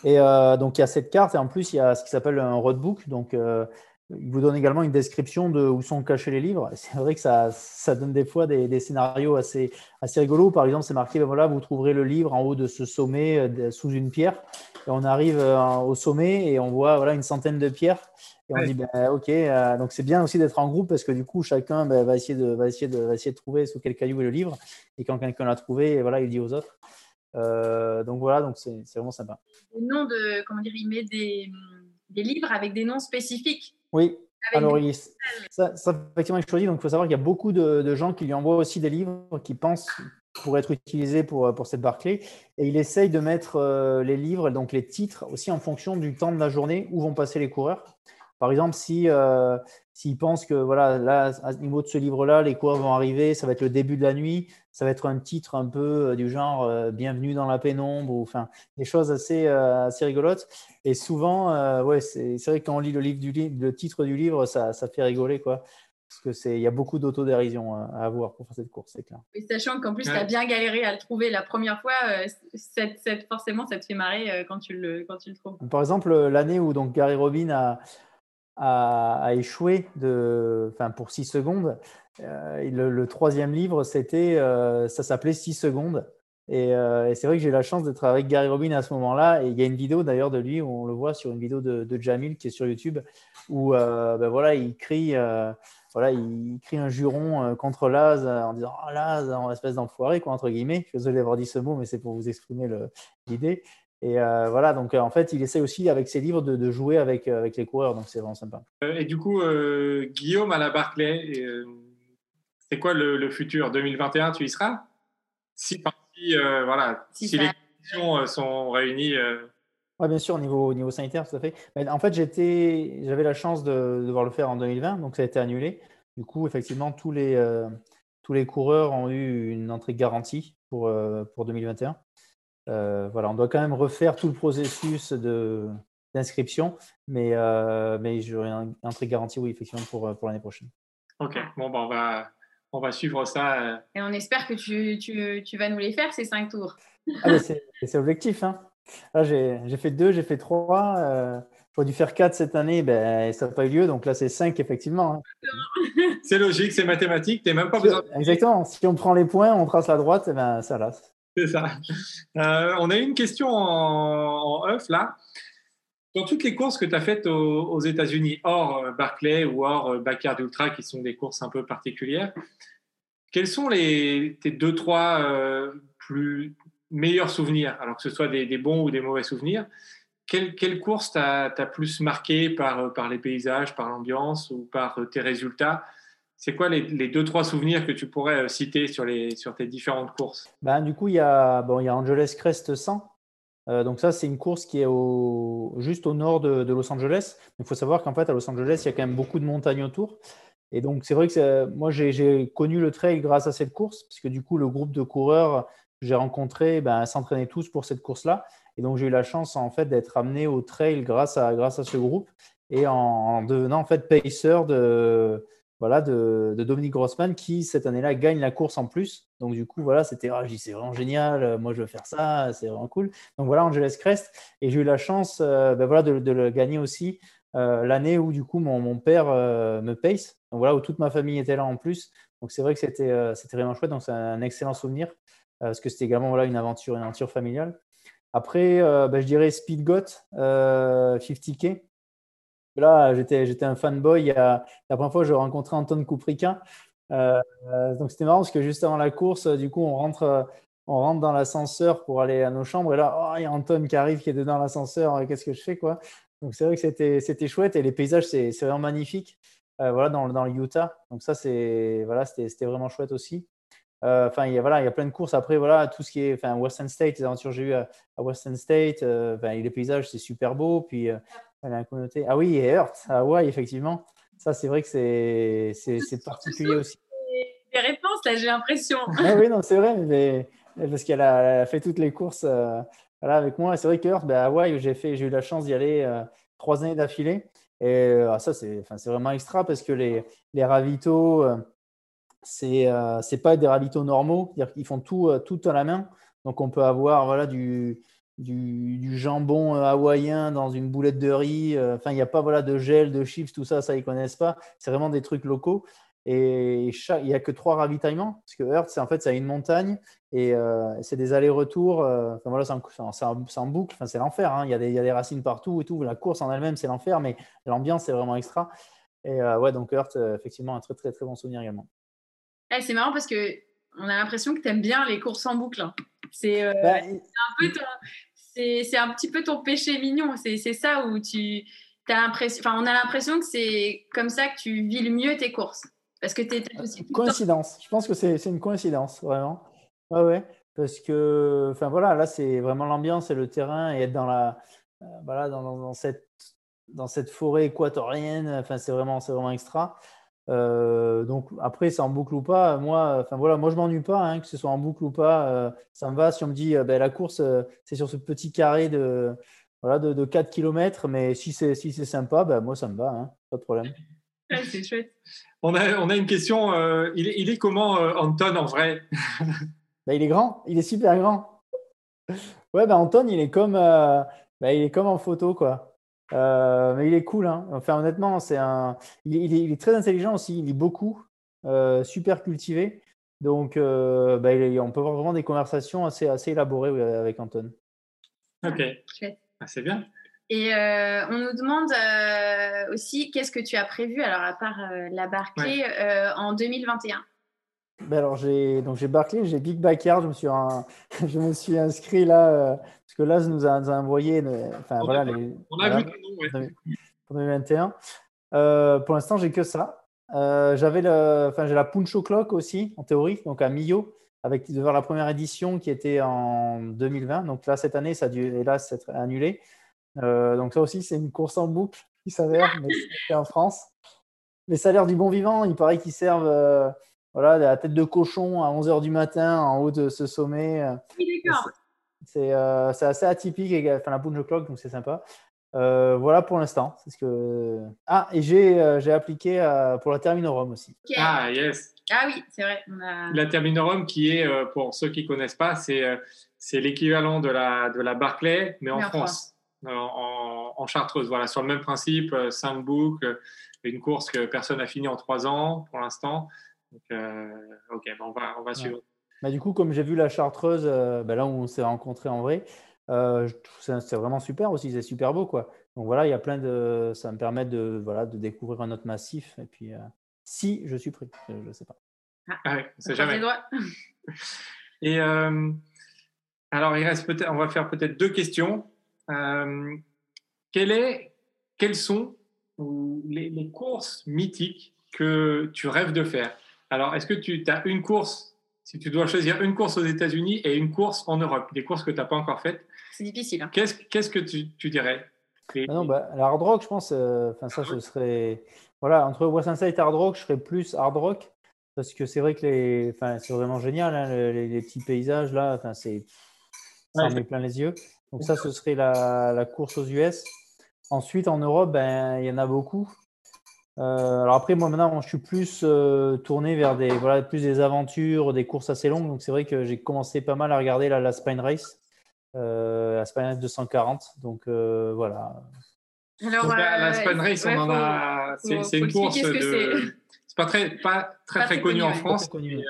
Et euh, donc il y a cette carte et en plus il y a ce qui s'appelle un roadbook. Donc euh, il vous donne également une description de où sont cachés les livres. C'est vrai que ça, ça, donne des fois des, scénarios assez, assez rigolos. Par exemple, c'est marqué, ben voilà, vous trouverez le livre en haut de ce sommet euh, sous une pierre. Et on arrive au sommet et on voit voilà, une centaine de pierres. Et on dit, ben, OK, euh, donc c'est bien aussi d'être en groupe parce que du coup, chacun ben, va, essayer de, va, essayer de, va essayer de trouver sous quel caillou est le livre. Et quand quelqu'un l'a trouvé, voilà, il dit aux autres. donc voilà, donc c'est vraiment sympa. Le nom de, comment dire, il met des, des livres avec des noms spécifiques. Oui, alors ça, effectivement est choisi. Donc il faut savoir qu'il y a beaucoup de, gens qui lui envoient aussi des livres qui pensent pour être utilisés pour, pour cette Barclay. Et il essaye de mettre euh, les livres, donc les titres, aussi en fonction du temps de la journée où vont passer les coureurs. Par exemple, si, euh, s'ils pensent que voilà, là, à niveau de ce livre-là, les coureurs vont arriver, ça va être le début de la nuit, ça va être un titre un peu euh, du genre euh, Bienvenue dans la pénombre, ou enfin des choses assez, euh, assez rigolotes. Et souvent, ouais, c'est, vrai que quand on lit le, livre du, le titre du livre, ça, ça fait rigoler, quoi. Parce que c'est, il y a beaucoup d'autodérision à, avoir pour faire cette course, c'est clair. Et sachant qu'en plus, tu as bien galéré à le trouver la première fois, cette, forcément, ça te fait marrer quand, tu le, quand tu le trouves. Par exemple, l'année où donc Gary Robin a, a, échoué de, enfin, pour 6 secondes. Euh, le, troisième livre, c'était, euh, ça s'appelait 6 secondes. Euh, et, c'est vrai que j'ai la chance d'être avec Gary Robin à ce moment-là. Et il y a une vidéo d'ailleurs de lui, où on le voit sur une vidéo de, Jamil qui est sur YouTube, où ben voilà, il crie, voilà, il crie un juron contre Laz en disant oh, Laz, en espèce d'enfoiré, quoi, entre guillemets. Je suis désolé d'avoir dit ce mot, mais c'est pour vous exprimer l'idée. Et euh, voilà, donc euh, en fait, il essaie aussi avec ses livres de, jouer avec, euh, avec les coureurs, donc c'est vraiment sympa. et du coup, Guillaume à la Barclay, c'est quoi le, futur? 2021, tu y seras? Si, voilà, si, les conditions sont réunies. Oui, bien sûr, au niveau, au niveau sanitaire, tout à fait. Mais en fait, j'avais la chance de, devoir le faire en 2020, donc ça a été annulé. Du coup, effectivement, tous les, tous les coureurs ont eu une entrée garantie pour, pour 2021. Voilà, on doit quand même refaire tout le processus de, d'inscription, mais, mais j'aurai un, un truc garanti, oui, effectivement, pour, pour l'année prochaine. Ok, bon, ben, on, va, on va suivre ça. Et on espère que tu, tu, tu vas nous les faire, ces cinq tours. Ah, c'est l'objectif. Hein. Là, j'ai fait deux, j'ai fait trois. Euh, J'aurais dû faire quatre cette année, ben, ça n'a pas eu lieu. Donc là, c'est cinq, effectivement. Hein. c'est logique, c'est mathématique. Tu même pas besoin Exactement. Si on prend les points, on trace la droite, et ben, ça lasse. C'est ça. Euh, on a une question en, en là. Dans toutes les courses que tu as faites aux, États-Unis, hors euh, Barclay ou hors euh, Backyard Ultra, qui sont des courses un peu particulières, quels sont les, tes deux, trois euh, plus meilleurs souvenirs Alors que ce soit des, bons ou des mauvais souvenirs, quelle, course t'as plus marqué par les paysages, par l'ambiance ou par tes résultats? C'est quoi les, les, deux, trois souvenirs que tu pourrais citer sur, les, sur tes différentes courses? Ben, Du coup, il y, a, bon, il y a Angeles Crest 100 euh, donc ça, c'est une course qui est au, juste au nord de, Los Angeles. Il faut savoir qu'en fait, à Los Angeles, il y a quand même beaucoup de montagnes autour. Et donc, c'est vrai que moi, j'ai connu le trail grâce à cette course, puisque du coup, le groupe de coureurs que j'ai rencontré ben, s'entraînaient tous pour cette course-là. Et donc, j'ai eu la chance en fait d'être amené au trail grâce à, grâce à ce groupe et en, en devenant en fait pacer de, voilà, de, Dominique Grossman qui, cette année-là, gagne la course en plus. Donc, du coup, voilà, c'était ah, c'est vraiment génial, euh, moi je veux faire ça, c'est vraiment cool. Donc, voilà, Angeles Crest. Et j'ai eu la chance euh, ben, voilà, de, le gagner aussi euh, l'année où, du coup, mon, père me pace. Donc, voilà, où toute ma famille était là en plus. Donc, c'est vrai que c'était c'était vraiment chouette. Donc, c'est un excellent souvenir parce que c'était également voilà, une, aventure, une aventure familiale. Après, ben, je dirais Speed Got 50K. Là, j'étais, un fanboy. La première fois, j'ai rencontré Anton Kouprika. Euh, donc, c'était marrant parce que juste avant la course, du coup, on rentre, rentre dans l'ascenseur pour aller à nos chambres. Et là, oh, il y a Anton qui arrive, qui est dedans l'ascenseur. Qu'est-ce que je fais quoi? Donc, c'est vrai que c'était, chouette. Et les paysages, c'est, vraiment magnifique. Euh, voilà, dans, dans le Utah. Donc, ça, c'est, voilà, c'était, vraiment chouette aussi. Euh, enfin, il y a voilà, il y a plein de courses. Après, voilà, tout ce qui est, enfin, Western State, les aventures que j'ai eues à, Western State, les paysages, c'est super beau. Puis, ah oui, et Earth, à Hawaï, effectivement. Ça, c'est vrai que c'est, c'est, particulier aussi. Des réponses, là, j'ai l'impression. ah oui, non, c'est vrai, mais, parce qu'elle a, fait toutes les courses euh, voilà, avec moi. C'est vrai que Earth, ben, à Hawaï, j'ai, fait, j'ai eu la chance d'y aller euh, trois années d'affilée. Et euh, ah, ça, c'est, c'est vraiment extra parce que les, les ravitaux, c'est, c'est pas des ravitaux normaux. C'est-à-dire qu'ils font tout, tout à la main. Donc, on peut avoir voilà, du, du, jambon euh, hawaïen dans une boulette de riz. Euh, enfin, il n'y a pas voilà, de gel, de chips, tout ça, ça, ils ne connaissent pas. C'est vraiment des trucs locaux. Et il n'y a que trois ravitaillements, parce que Earth, c'est en fait, c'est une montagne et euh, c'est des allers-retours. enfin, voilà, c'est en, boucle, enfin, c'est l'enfer. Hein. Il, y a des, il y a des racines partout et tout. La course en elle-même, c'est l'enfer, mais l'ambiance, c'est vraiment extra. Et ouais, donc Earth, effectivement, un très, très, très bon souvenir également. Eh, c'est marrant parce que on a l'impression que tu aimes bien les courses en boucle. Hein. C'est bah, un peu ton, c'est un petit peu ton péché mignon. C'est ça où tu as enfin, on a l'impression que c'est comme ça que tu vis le mieux tes courses. Parce que tu. Coïncidence. Je pense que c'est une coïncidence, vraiment. Ouais. Parce que, enfin voilà, là, c'est vraiment l'ambiance et le terrain et être dans la, euh, voilà, dans, cette, dans cette forêt équatorienne. Enfin, c'est vraiment, c'est vraiment extra. Euh, donc après, c'est en boucle ou pas, moi, enfin voilà, moi je m'ennuie pas, hein, que ce soit en boucle ou pas, euh, ça me va. Si on me dit euh, ben, la course, c'est sur ce petit carré de, voilà, de, 4 km, mais si c'est si sympa, ben, moi ça me va, hein, pas de problème. c'est chouette. On a, on a une question, il, est, il, est, comment Anton en vrai? Ben, Il est grand, il est super grand. Ouais, ben Anton, il est comme, ben, il est comme en photo, quoi. Euh, mais il est cool. Hein. Enfin, honnêtement, c'est un... il, est, très intelligent aussi. Il lit beaucoup, euh, super cultivé. Donc, euh, bah, on peut avoir vraiment des conversations assez, assez élaborées avec Anton. Ok. Ah, c'est bien. Et on nous demande aussi qu'est-ce que tu as prévu, alors à part la Barclay, en 2021 ben alors j'ai donc j'ai Barclay, j'ai Big Backyard, je me suis je me suis inscrit là euh, que là nous a, nous a envoyé enfin on voilà a, les, on a vu ouais. pour 2021. Euh, pour l'instant j'ai que ça. Euh, j'avais le enfin j'ai la Puncho Clock aussi en théorie donc à Millau avec devant la première édition qui était en 2020 donc là cette année ça a dû hélas être annulé. donc ça aussi c'est une course en boucle qui s'avère mais c'est en France. Mais ça a l'air du bon vivant, il paraît qu'ils servent voilà, la tête de cochon à 11h du matin en haut de ce sommet. Oui, d'accord. C'est euh, c'est assez atypique, et- enfin la Punch Clock, donc c'est sympa. Euh, voilà pour l'instant. c'est ce que... Ah, et j'ai euh, j'ai appliqué euh, pour la Terminorum aussi. Ah, yes. Ah oui, c'est vrai. On a... La Terminorum, qui est, euh, pour ceux qui ne connaissent pas, c'est euh, c'est l'équivalent de la, de la Barclay, mais en Mais en France, en, en- en chartreuse. Voilà, sur le même principe, euh, cinq boucles, une course que personne n'a fini en trois ans pour l'instant. Donc, euh, ok, bon, on va, on va suivre. Mais du coup, comme j'ai vu la Chartreuse, euh, ben là où on s'est rencontrés en vrai, euh, c'est vraiment super aussi, c'est super beau quoi. Donc voilà, il y a plein de, ça me permet de voilà de découvrir un autre massif et puis euh, si je suis pris, je, je sais pas. Ah ouais, on sait On croise jamais. Et euh, alors, il reste peut-être, on va faire peut-être deux questions. Euh, quelle est, quelles sont ou les, les courses mythiques que tu rêves de faire? Alors, est-ce que tu as une course, si tu dois choisir une course aux États-Unis et une course en Europe, des courses que tu n'as pas encore faites, C'est difficile. hein. qu'est-ce, qu'est-ce que tu, tu dirais? Et- Ah non, bah, la hard rock, je pense, euh, enfin ça, ce serait voilà entre West Side et hard rock, je serais plus hard rock parce que c'est vrai que les, enfin c'est vraiment génial, hein, les, petits paysages là, enfin c'est, ça en Ouais, met plein les yeux. Donc ça, ce serait la, la course aux US. Ensuite, en Europe, ben il y en a beaucoup. Euh, alors après, moi maintenant, je suis plus euh, tourné vers des voilà plus des aventures, des courses assez longues. Donc c'est vrai que j'ai commencé pas mal à regarder la, la Spine Race, euh, la Spine Race 240. Donc euh, voilà. Alors, Donc, la, la Span Race, ouais, on en faut- a. C'est faut- c'est faut une course de. C'est pas très, pas très, Pas très très connu connu, en. France. Connu, euh,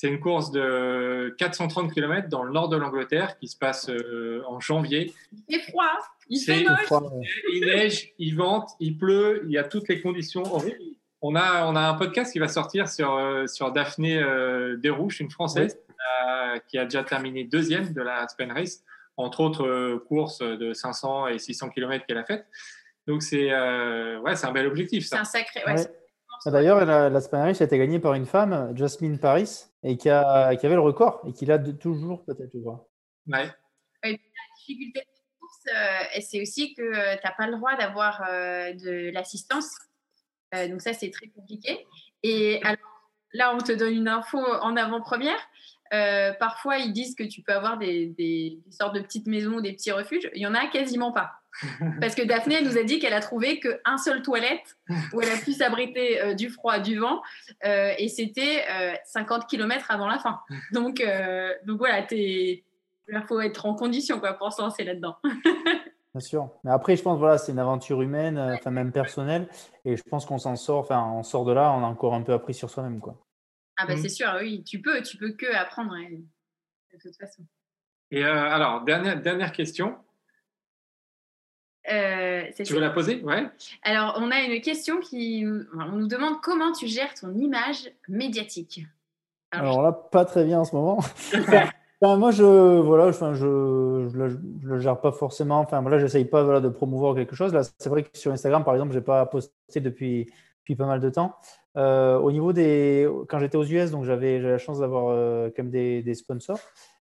c'est une course de 430 km dans le nord de l'Angleterre qui se passe euh, en janvier. Il fait froid. Il C'est- fait moche. Froid, ouais. Il neige, il vente, il pleut, il y a toutes les conditions horribles. On a, on a un podcast qui va sortir sur, euh, sur Daphné euh, Desrouches, une Française euh, qui a déjà terminé deuxième de la Span Race, entre autres euh, courses de 500 et 600 km qu'elle a faites. Donc c'est euh, ouais, c'est un bel objectif C'est ça. un sacré. ouais, Ouais. Ah, D'ailleurs, la, la Spanish a été gagnée par une femme, Jasmine Paris, et qui, a, qui avait le record et qui l'a toujours peut-être, je. Ouais. La difficulté de cette course, euh, c'est aussi que tu n'as pas le droit d'avoir euh, de l'assistance. Euh, donc ça, c'est très compliqué. Et alors, là, on te donne une info en avant-première. Euh, parfois, ils disent que tu peux avoir des, des- des sortes de petites maisons ou des petits refuges. Il y en a quasiment pas. Parce que Daphné elle nous a dit qu'elle a trouvé qu'un seul toilette où elle a pu s'abriter euh, du froid, du vent. euh, et c'était euh, 50 km avant la fin. Donc, euh, donc voilà, il faut être en condition quoi, pour se lancer là-dedans. Bien sûr. Mais après, je pense voilà, c'est une aventure humaine, euh, enfin même personnelle, et je pense qu'on s'en sort, enfin, on sort de là, on a encore un peu appris sur soi-même, quoi. Ah bah Mhm. c'est sûr, oui, tu peux, tu peux que apprendre hein, de toute façon. Et euh, alors dernière dernière question. Euh, Tu veux la poser? Ouais. Alors, on a une question qui on nous demande comment tu gères ton image médiatique. Alors, Alors là, pas très bien en ce moment. Enfin, moi, je voilà, enfin, je, je, le, je le gère pas forcément. Enfin, voilà, j'essaye pas voilà, de promouvoir quelque chose. Là, c'est vrai que sur Instagram, par exemple, j'ai pas posté depuis, depuis pas mal de temps. Euh, au niveau des, quand j'étais aux US, donc j'avais j'avais la chance d'avoir euh, quand même des, des sponsors.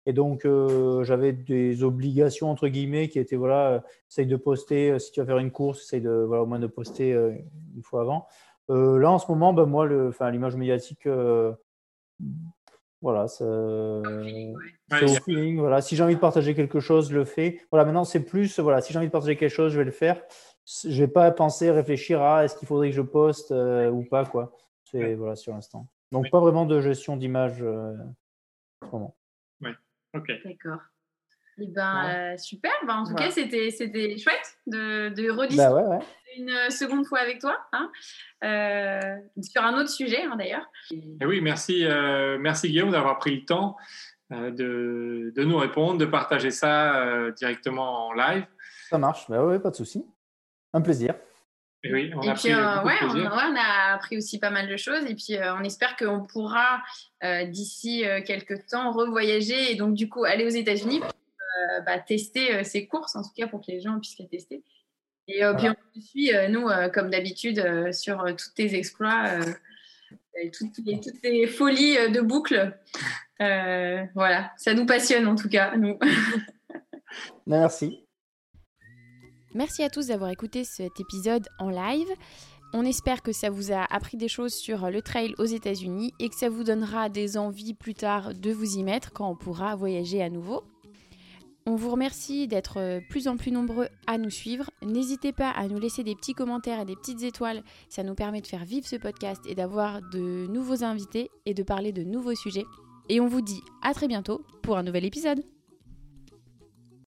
Et donc, euh, j'avais des obligations, entre guillemets, qui étaient, voilà, euh, essaye de poster, euh, si tu vas faire une course, essaye de, voilà, au moins de poster euh, une fois avant. Euh, là, en ce moment, ben, moi, le, enfin, l'image médiatique, euh, voilà, c'est Ouais, au feeling. Voilà, si j'ai envie de partager quelque chose, je le fais. Voilà, maintenant, c'est plus, voilà, si j'ai envie de partager quelque chose, je vais le faire. Je vais pas penser, réfléchir à est-ce qu'il faudrait que je poste euh, ou pas, quoi. C'est, Ouais. voilà, sur l'instant. Donc, pas vraiment de gestion d'image euh, en ce moment. Ok. D'accord. Eh ben, euh, super. Ben, en tout cas, c'était, c'était chouette de, de rediscuter Bah ouais, ouais. une euh, seconde fois avec toi, hein, euh, sur un autre sujet hein, d'ailleurs. Et oui, merci, euh, merci Guillaume d'avoir pris le temps euh, de, de nous répondre, de partager ça euh, directement en live. Ça marche. Bah ouais, pas de souci. Un plaisir. Et oui, on et a puis, pris euh, ouais, on, plaisir. ouais, on a appris aussi pas mal de choses. Et puis, euh, on espère qu'on pourra, euh, d'ici euh, quelques temps, revoyager et donc, du coup, aller aux États-Unis pour euh, bah, tester euh, ces courses, en tout cas, pour que les gens puissent les tester. Et euh, puis, on te suit, euh, nous, euh, comme d'habitude, euh, sur euh, tous tes exploits, euh, et toutes, les, toutes tes folies euh, de boucle. Euh, voilà, ça nous passionne, en tout cas, nous. Merci. Merci à tous d'avoir écouté cet épisode en live. On espère que ça vous a appris des choses sur le trail aux États-Unis et que ça vous donnera des envies plus tard de vous y mettre quand on pourra voyager à nouveau. On vous remercie d'être plus en plus nombreux à nous suivre. N'hésitez pas à nous laisser des petits commentaires et des petites étoiles. Ça nous permet de faire vivre ce podcast et d'avoir de nouveaux invités et de parler de nouveaux sujets. Et on vous dit à très bientôt pour un nouvel épisode.